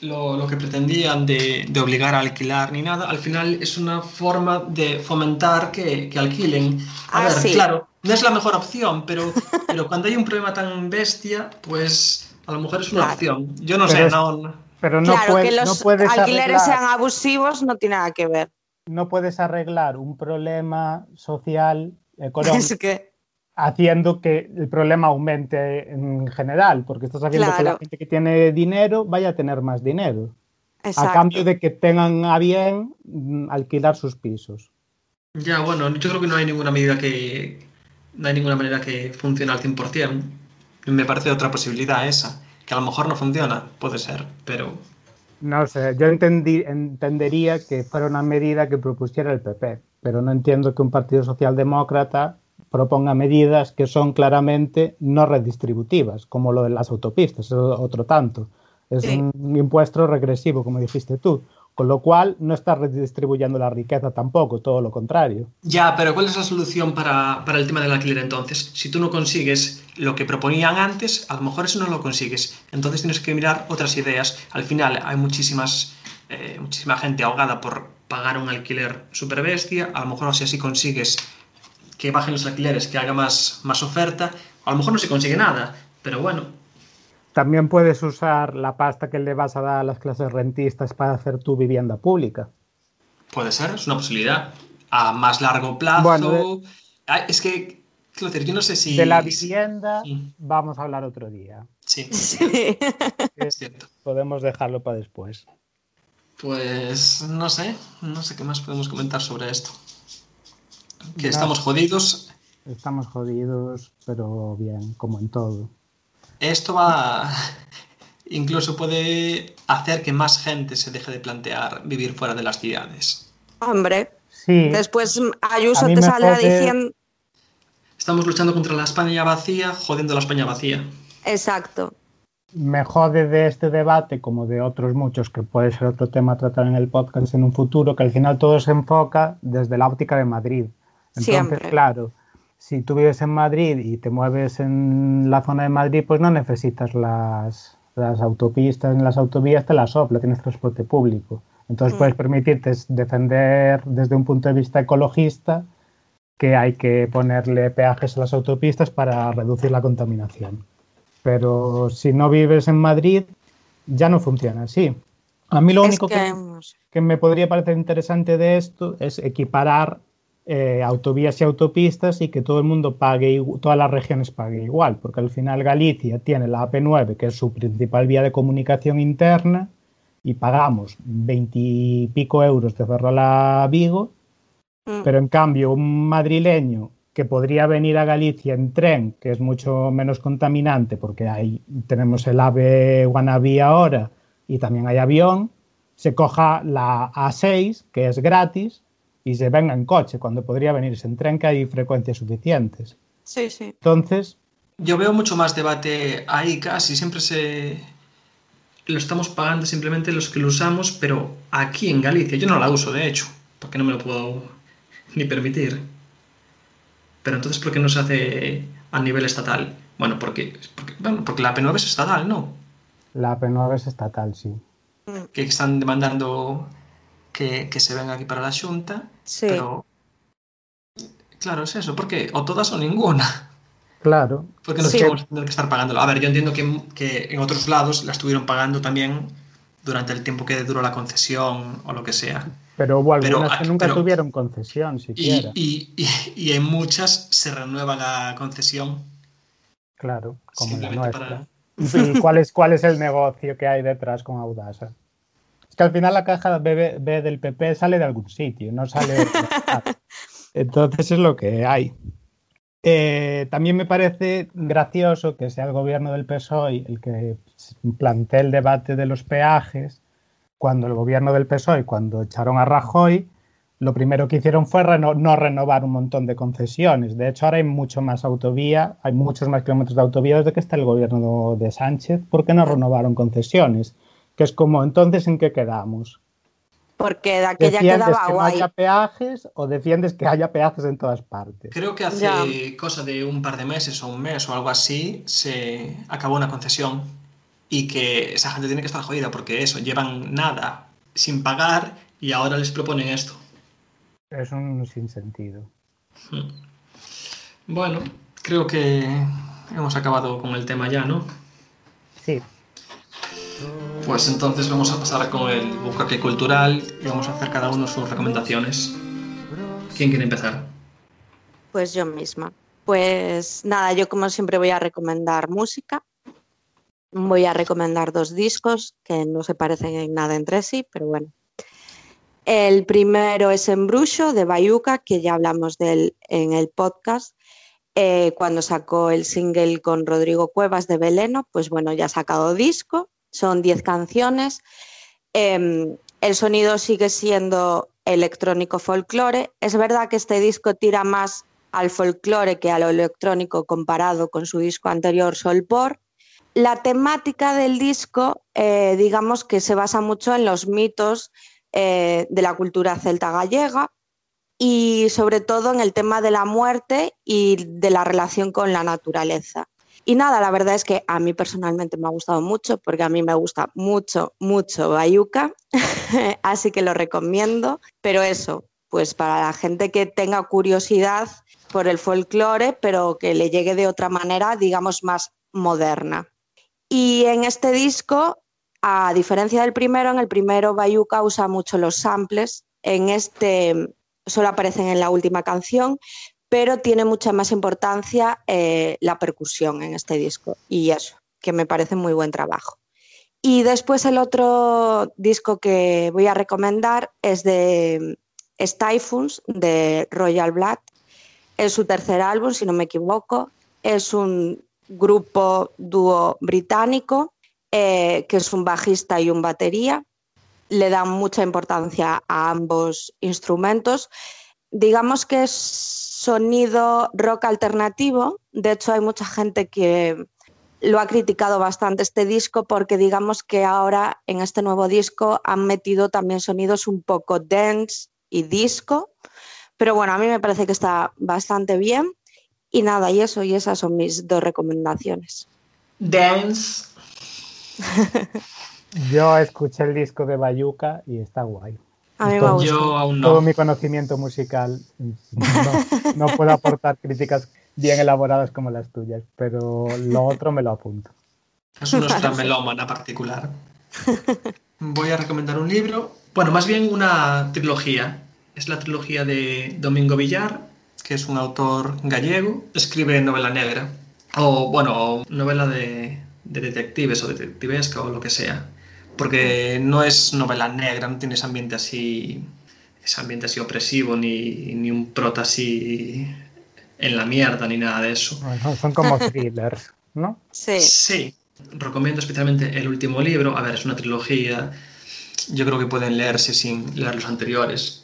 lo, lo que pretendían de, de obligar a alquilar ni nada, al final es una forma de fomentar que, que alquilen. A Ah, ver, sí. claro, no es la mejor opción, pero, [laughs] pero cuando hay un problema tan bestia, pues a lo mejor es una Claro. opción. Yo no Pero sé, es- no. Pero no, claro, puede- que los alquileres arreglar- sean abusivos no tiene nada que ver. No puedes arreglar un problema social, económico, [laughs] Es que, haciendo que el problema aumente en general, porque estás haciendo que la gente que tiene dinero vaya a tener más dinero, exacto. a cambio de que tengan a bien mm, alquilar sus pisos. Ya, bueno, yo creo que no hay ninguna medida que. No hay ninguna manera que funcione al 100%. Me parece otra posibilidad esa. Que a lo mejor no funciona, puede ser, pero. No sé, yo entendí, entendería que fuera una medida que propusiera el PP, pero no entiendo que un partido socialdemócrata proponga medidas que son claramente no redistributivas, como lo de las autopistas, otro tanto. Es Sí. un impuesto regresivo, como dijiste tú, con lo cual no está redistribuyendo la riqueza tampoco, todo lo contrario. Ya, pero ¿cuál es la solución para, para el tema del alquiler entonces? Si tú no consigues lo que proponían antes, a lo mejor eso no lo consigues. Entonces tienes que mirar otras ideas. Al final hay muchísimas, eh, muchísima gente ahogada por pagar un alquiler super bestia. A lo mejor así así consigues que bajen los alquileres, que haga más, más oferta. A lo mejor no se consigue nada, pero bueno, También puedes usar la pasta que le vas a dar a las clases rentistas para hacer tu vivienda pública. Puede ser, es una posibilidad. A más largo plazo. Bueno, Ay, es que, quiero decir, yo no sé si. De la vivienda Sí. vamos a hablar otro día. Sí, Sí. [laughs] es cierto. Podemos dejarlo para después. Pues no sé, no sé qué más podemos comentar sobre esto. Que No. estamos jodidos. Estamos jodidos, pero bien, como en todo. Esto va. [laughs] Incluso puede hacer que más gente se deje de plantear vivir fuera de las ciudades. Hombre, Sí, después Ayuso te saldrá jode- diciendo... Estamos luchando contra la España vacía, jodiendo la España vacía. Exacto. me jode de este debate, como de otros muchos, que puede ser otro tema a tratar en el podcast en un futuro, que al final todo se enfoca desde la óptica de Madrid. Entonces, Siempre. claro, si tú vives en Madrid y te mueves en la zona de Madrid, pues no necesitas las, las autopistas, las autovías te las sopla, tienes transporte público. Entonces Mm. puedes permitirte defender desde un punto de vista ecologista que hay que ponerle peajes a las autopistas para reducir la contaminación. Pero si no vives en Madrid, ya no funciona así. A mí lo Es único que, que me podría parecer interesante de esto es equiparar eh, autovías y autopistas y que todo el mundo pague, todas las regiones paguen igual, porque al final Galicia tiene la AP9, que es su principal vía de comunicación interna, y pagamos veintipico euros de Ferrol a Vigo, Mm. pero en cambio un madrileño que podría venir a Galicia en tren, que es mucho menos contaminante, porque ahí tenemos el AVE Guanabí ahora y también hay avión, se coja la A6, que es gratis, y se venga en coche, cuando podría venirse en tren, que hay frecuencias suficientes. Sí, sí. Entonces, Yo veo mucho más debate ahí casi, siempre se... Lo estamos pagando simplemente los que lo usamos, pero aquí en Galicia, yo no la uso de hecho, porque no me lo puedo [laughs] ni permitir. Pero entonces, ¿por qué no se hace a nivel estatal? Bueno, porque, porque, bueno, porque la P9 es estatal, ¿no? la P9 es estatal, sí. Que están demandando que, que se venga aquí para la Junta, Sí. pero... Claro, es eso, porque o todas o ninguna. Claro. Porque no Sí. vamos a tener que estar pagándolo. A ver, yo entiendo que, que en otros lados la estuvieron pagando también durante el tiempo que duró la concesión o lo que sea. Pero hubo Pero, algunas que nunca pero- tuvieron concesión siquiera. y, y, y en muchas se renueva la concesión Claro, como la simplemente nuestra. para... ¿Y cuál es, cuál es el negocio que hay detrás con Audasa? Es que al final la caja B, B del PP sale de algún sitio, no sale de [laughs] Entonces es lo que hay. Eh, también me parece gracioso que sea el gobierno del PSOE el que plantee el debate de los peajes, cuando el gobierno del PSOE, cuando echaron a Rajoy, lo primero que hicieron fue reno- no renovar un montón de concesiones. De hecho, ahora hay mucho más autovía, hay muchos más kilómetros de autovía desde que está el gobierno de Sánchez. ¿Por qué no renovaron concesiones? Que es como, entonces, ¿en qué quedamos? Porque de aquella ¿Defiendes quedaba que no guay. haya peajes o defiendes que haya peajes en todas partes? Creo que hace Ya. cosa de un par de meses o un mes o algo así se acabó una concesión y que esa gente tiene que estar jodida porque eso, llevan nada sin pagar y ahora les proponen esto. Es un sinsentido. Hmm. Bueno, creo que hemos acabado con el tema ya, ¿no? Sí, Pues entonces vamos a pasar con el bucaque cultural y vamos a hacer cada uno sus recomendaciones. ¿Quién quiere empezar? Pues yo misma. Pues nada, yo como siempre voy a recomendar música. Voy a recomendar dos discos que no se parecen en nada entre sí, pero bueno. El primero es Embrujo de Bayuca, que ya hablamos de él en el podcast. eh, cuando sacó el single con Rodrigo Cuevas de Veleno, pues bueno, ya ha sacado disco, son 10 canciones. Em, el sonido sigue siendo electrónico folclore. Es verdad que este disco tira más al folclore que a lo electrónico comparado con su disco anterior Solpor. La temática del disco, eh, digamos que se basa mucho en los mitos eh, de la cultura celta gallega y sobre todo en el tema de la muerte y de la relación con la naturaleza. Y nada, la verdad es que a mí personalmente me ha gustado mucho porque a mí me gusta mucho, mucho Bayuca, [laughs] así que lo recomiendo. Pero eso, pues para la gente que tenga curiosidad por el folclore, pero que le llegue de otra manera, digamos, más moderna. Y en este disco, a diferencia del primero, en el primero Bayuca usa mucho los samples, en este solo aparecen en la última canción, pero tiene mucha más importancia eh, la percusión en este disco y eso, que me parece muy buen trabajo. Y después el otro disco que voy a recomendar es de Stifles, de Royal Blood. Es su tercer álbum, si no me equivoco. Es un grupo dúo británico, eh, que es un bajista y un batería. Le dan mucha importancia a ambos instrumentos. Digamos que es sonido rock alternativo. De hecho, hay mucha gente que lo ha criticado bastante este disco porque digamos que ahora en este nuevo disco han metido también sonidos un poco dance y disco. Pero bueno, a mí me parece que está bastante bien. Y nada, y eso, y esas son mis dos recomendaciones. Dance. [laughs] yo escuché el disco de Bayuca y está guay. A mí me Todo- gusta. Yo aún Todo no. mi conocimiento musical no, no puedo aportar críticas bien elaboradas como las tuyas, pero lo otro me lo apunto. Es nuestra melómana particular. Voy a recomendar un libro, bueno, más bien una trilogía. Es la trilogía de Domingo Villar, que es un autor gallego. Escribe novela negra, o bueno, novela de, de detectives o detectivesca o lo que sea. Porque no es novela negra, no tiene ese ambiente así, ese ambiente así opresivo, ni, ni un prota así en la mierda, ni nada de eso. Bueno, son como [laughs] thrillers, ¿no? Sí, Sí, recomiendo especialmente el último libro. A ver, es una trilogía. Yo creo que pueden leerse sin leer los anteriores.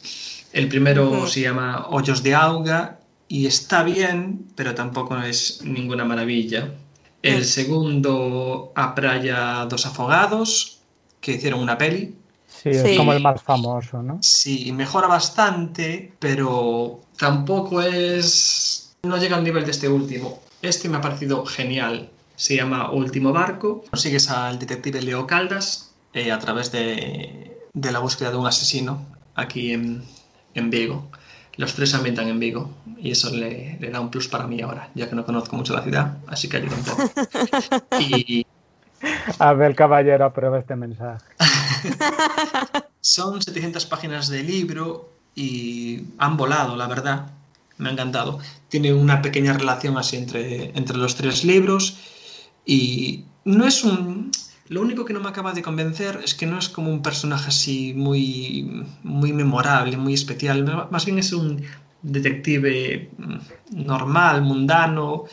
El primero Ujú. se llama Hoyos de Auga y está bien, pero tampoco es ninguna maravilla. El Mm. segundo, A Praia dos Afogados, que hicieron una peli. Sí, es Sí. como el más famoso, ¿no? Sí, mejora bastante, pero tampoco es. No llega al nivel de este último. Este me ha parecido genial. Se llama Último Barco. Sigues al detective Leo Caldas eh, a través de, de la búsqueda de un asesino aquí en, en Vigo. los tres se ambientan en Vigo y eso le, le da un plus para mí ahora, ya que no conozco mucho la ciudad, así que ayuda un poco. Y [laughs] Abel Caballero aprueba este mensaje. [laughs] son 700 páginas de libro y han volado, la verdad. Me ha encantado. Tiene una pequeña relación así entre, entre los tres libros y no es un... Lo único que no me acaba de convencer es que no es como un personaje así muy, muy memorable, muy especial. Más bien es un detective normal, mundano,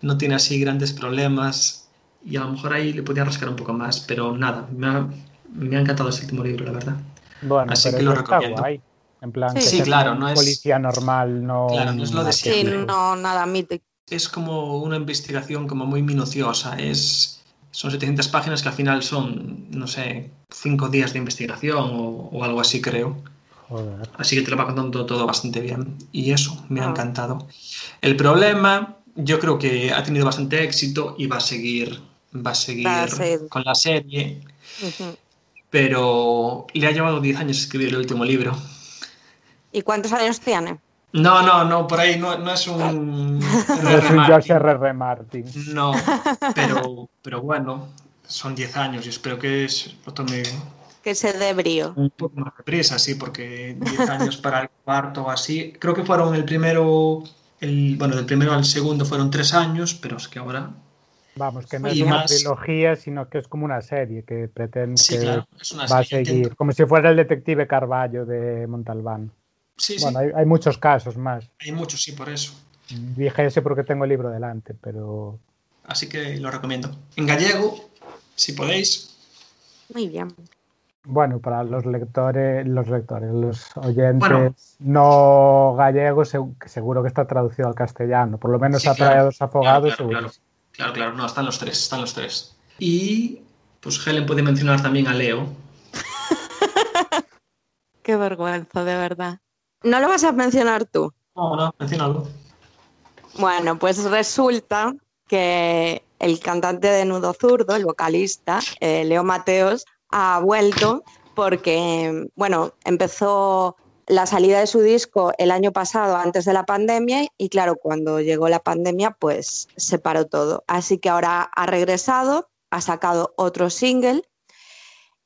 no tiene así grandes problemas y a lo mejor ahí le podía rascar un poco más, pero nada, me ha, me ha encantado ese último libro, la verdad. Bueno, Así pero que lo recomiendo. guay. En plan, Sí. que Sí, sea claro, no es- policía normal, no. Claro, no es lo de una- Sí, siempre. no, nada mítico. es como una investigación como muy minuciosa. Es, son 700 páginas que al final son, no sé, 5 días de investigación o, o algo así, creo. Joder. Así que te lo va contando todo bastante bien. Y eso, me ha Ah. encantado. El problema, yo creo que ha tenido bastante éxito y va a seguir, va a seguir Va a seguir. con la serie. Pero le ha llevado 10 años escribir el último libro. ¿Y cuántos años tiene? No, no, no, por ahí no, no es un... No es un George R. R. Martin. No, [laughs] pero, pero bueno, son 10 años y espero que es- lo tome Que se dé brío. un poco más de prisa, sí, porque 10 años para el cuarto o así. Creo que fueron el primero, el, bueno, del primero al segundo fueron 3 años, pero es que ahora Vamos, que no Y es una más- trilogía, sino que es como una serie que pretende sí, que claro, es una va a seguir. Intento- Como si fuera el detective Carballo de Montalbán. Sí, sí, Bueno, hay, hay muchos casos más. hay muchos, sí, por eso. Dije ese porque tengo el libro delante, pero Así que lo recomiendo. En gallego, si podéis. Muy bien. bueno, para los lectores, los lectores, los oyentes Bueno. no gallegos, seguro que está traducido al castellano. Por lo menos Sí, a claro. Trallados Afogados, Claro, seguro. claro, claro, claro, no, están los tres, están los tres. Y pues Helen puede mencionar también a Leo. [laughs] Qué vergüenza, de verdad. ¿No lo vas a mencionar tú? No, no, menciónalo. Bueno, pues resulta que el cantante de Nudo Zurdo, el vocalista, eh, Leo Mateos, ha vuelto porque, bueno, empezó la salida de su disco el año pasado, antes de la pandemia, y claro, cuando llegó la pandemia, pues se paró todo. Así que ahora ha regresado, ha sacado otro single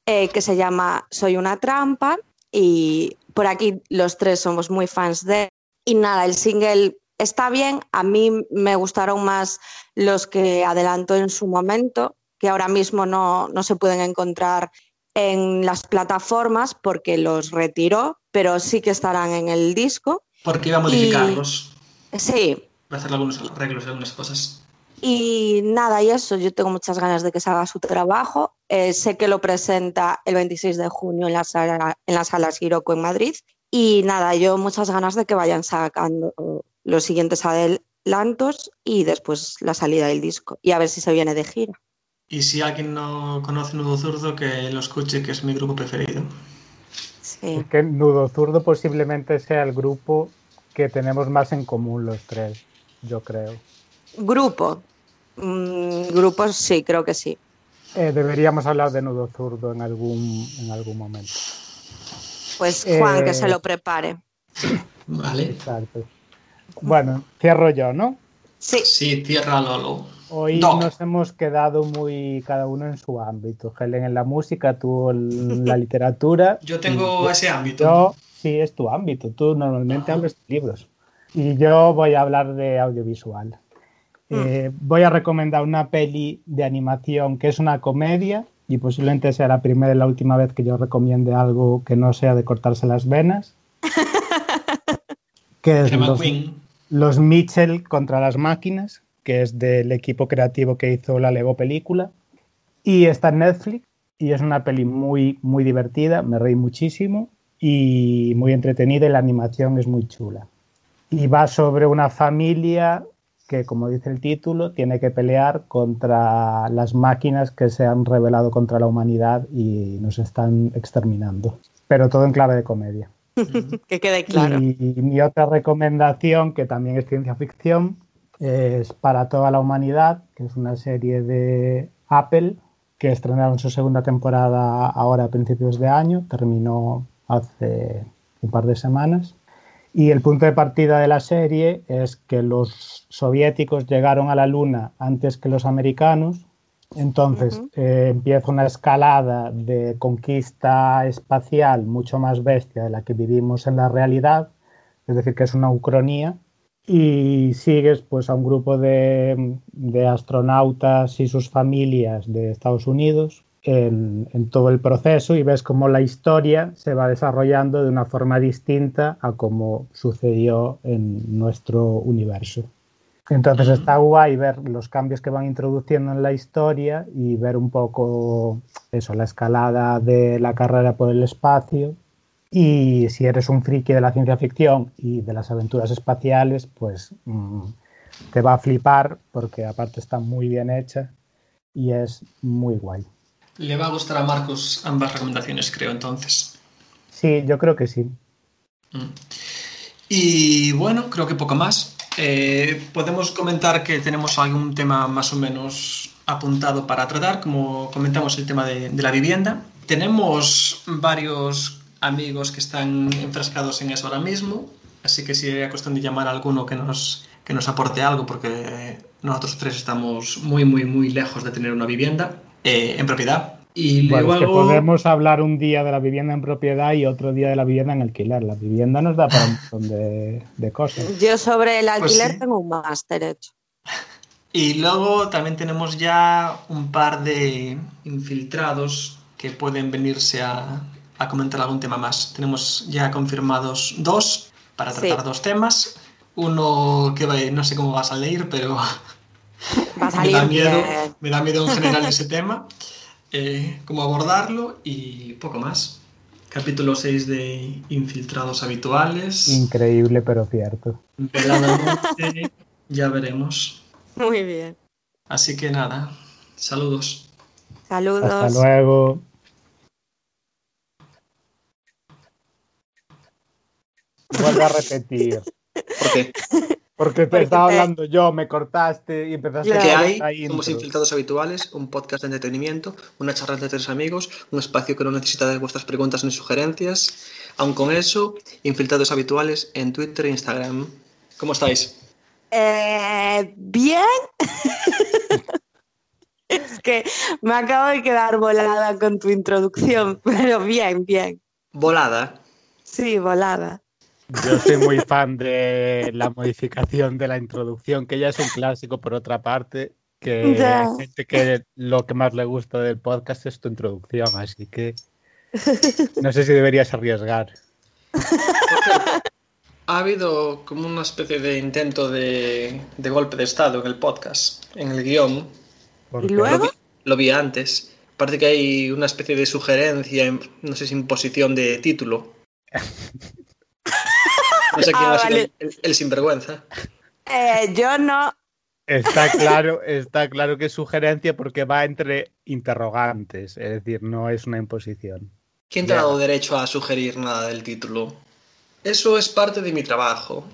eh, que se llama Soy una trampa, y por aquí los tres somos muy fans de y nada, el single está bien. A mí me gustaron más los que adelantó en su momento, que ahora mismo no, no se pueden encontrar en las plataformas porque los retiró, pero sí que estarán en el disco. Porque iba a modificarlos. Sí, Va a hacer algunos arreglos de algunas cosas. y nada, y eso, yo tengo muchas ganas de que se haga su trabajo. Eh, sé que lo presenta el 26 de junio en la sala, en la sala Siroco en Madrid. Y nada, yo muchas ganas de que vayan sacando los siguientes adelantos y después la salida del disco. Y a ver si se viene de gira. Y si alguien no conoce Nudo Zurdo, que lo escuche, que es mi grupo preferido. Sí. Es que Nudo Zurdo posiblemente sea el grupo que tenemos más en común los tres, yo creo. Grupo. Mm, grupos sí, creo que sí. Eh, deberíamos hablar de Nudo Zurdo en algún, en algún momento. Pues Juan, Eh, que se lo prepare. Vale. Exacto. Bueno, cierro yo, ¿no? Sí, Sí, tierra Lolo. Hoy Doc. nos hemos quedado muy cada uno en su ámbito. Helen en la música, tú en [laughs] la literatura. Yo tengo y ese ámbito. Yo, sí, es tu ámbito. Tú normalmente hablas de libros. Y yo voy a hablar de audiovisual. Eh, voy a recomendar una peli de animación que es una comedia y posiblemente sea la primera y la última vez que yo recomiende algo que no sea de cortarse las venas. [laughs] que es Crema los, Queen. Los Mitchell contra las máquinas, que es del equipo creativo que hizo la Lego película. Y está en Netflix y es una peli muy, muy divertida, me reí muchísimo y muy entretenida y la animación es muy chula. Y va sobre una familia que, como dice el título, tiene que pelear contra las máquinas que se han rebelado contra la humanidad y nos están exterminando. Pero todo en clave de comedia. [laughs] que quede claro. Y mi otra recomendación, que también es ciencia ficción, es Para toda la humanidad, que es una serie de Apple que estrenaron su segunda temporada ahora a principios de año, terminó hace un par de semanas. Y el punto de partida de la serie es que los soviéticos llegaron a la Luna antes que los americanos, entonces eh, empieza una escalada de conquista espacial mucho más bestia de la que vivimos en la realidad, es decir, que es una ucronía, y sigues pues a un grupo de, de astronautas y sus familias de Estados Unidos en, en todo el proceso y ves cómo la historia se va desarrollando de una forma distinta a como sucedió en nuestro universo. Entonces está guay ver los cambios que van introduciendo en la historia y ver un poco eso, la escalada de la carrera por el espacio. Y si eres un friki de la ciencia ficción y de las aventuras espaciales, pues mm, te va a flipar porque aparte está muy bien hecha y es muy guay. Le va a gustar a Marcos ambas recomendaciones, creo, entonces. Sí, yo creo que sí. Mm. Y bueno, creo que poco más. Eh, podemos comentar que tenemos algún tema más o menos apuntado para tratar, como comentamos el tema de, de la vivienda. Tenemos varios amigos que están enfrascados en eso ahora mismo, así que sería cuestión de llamar a alguno que nos, que nos aporte algo, porque nosotros tres estamos muy, muy, muy lejos de tener una vivienda eh, en propiedad. Y Bueno, es que luego... podemos hablar un día de la vivienda en propiedad y otro día de la vivienda en alquiler. La vivienda nos da para un montón de, de cosas. Yo sobre el Pues alquiler sí. tengo un máster hecho. Y luego también tenemos ya un par de infiltrados que pueden venirse a, a comentar algún tema más. Tenemos ya confirmados dos para tratar Sí. dos temas. Uno que no sé cómo va a salir, pero Va a [laughs] me salir da miedo, bien. me da miedo en general ese [laughs] tema. Eh, cómo abordarlo y poco más. Capítulo 6 de Infiltrados Habituales. Increíble, pero cierto. Velada noche, ya veremos. Muy bien. Así que nada, saludos. Saludos. Hasta luego. Vuelvo a repetir. ¿Por qué? Porque te Porque estaba te- hablando yo, me cortaste y empezaste Claro. a que hay, somos Infiltrados Habituales, un podcast de entretenimiento, una charla entre tres amigos, un espacio que no necesita de vuestras preguntas ni sugerencias. Aun con eso, Infiltrados Habituales en Twitter e Instagram. ¿Cómo estáis? Eh, bien. [laughs] es que me acabo de quedar volada con tu introducción, [laughs] pero bien, bien. Volada. Sí, volada. Yo soy muy fan de la modificación de la introducción, que ya es un clásico por otra parte, que Ya. hay gente que lo que más le gusta del podcast es tu introducción, así que no sé si deberías arriesgar. Ha habido como una especie de intento de, de golpe de estado en el podcast, en el guion. porque- ¿Y luego? Lo vi, lo vi antes. Parece que hay una especie de sugerencia, no sé si imposición de título. [laughs] No sé quién Ah, el, el- el sinvergüenza. Eh, yo no. Está [laughs] claro, está claro que es sugerencia porque va entre interrogantes, es decir, no es una imposición. ¿Quién te ha dado derecho a sugerir nada del título? Eso es parte de mi trabajo,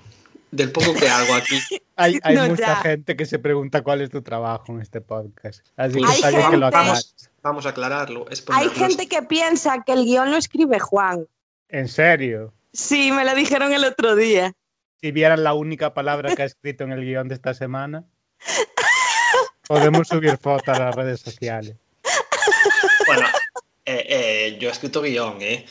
del poco que hago aquí. [laughs] Hay, hay No, mucha ya. gente que se pregunta cuál es tu trabajo en este podcast. Así que está que lo vamos, vamos a aclararlo. es Hay gente que piensa que el guion lo escribe Juan. En serio, Sí, me lo dijeron el otro día. si vieran la única palabra que ha escrito en el guion de esta semana, podemos subir fotos a las redes sociales. Bueno, eh, eh, yo he escrito guion, ¿eh?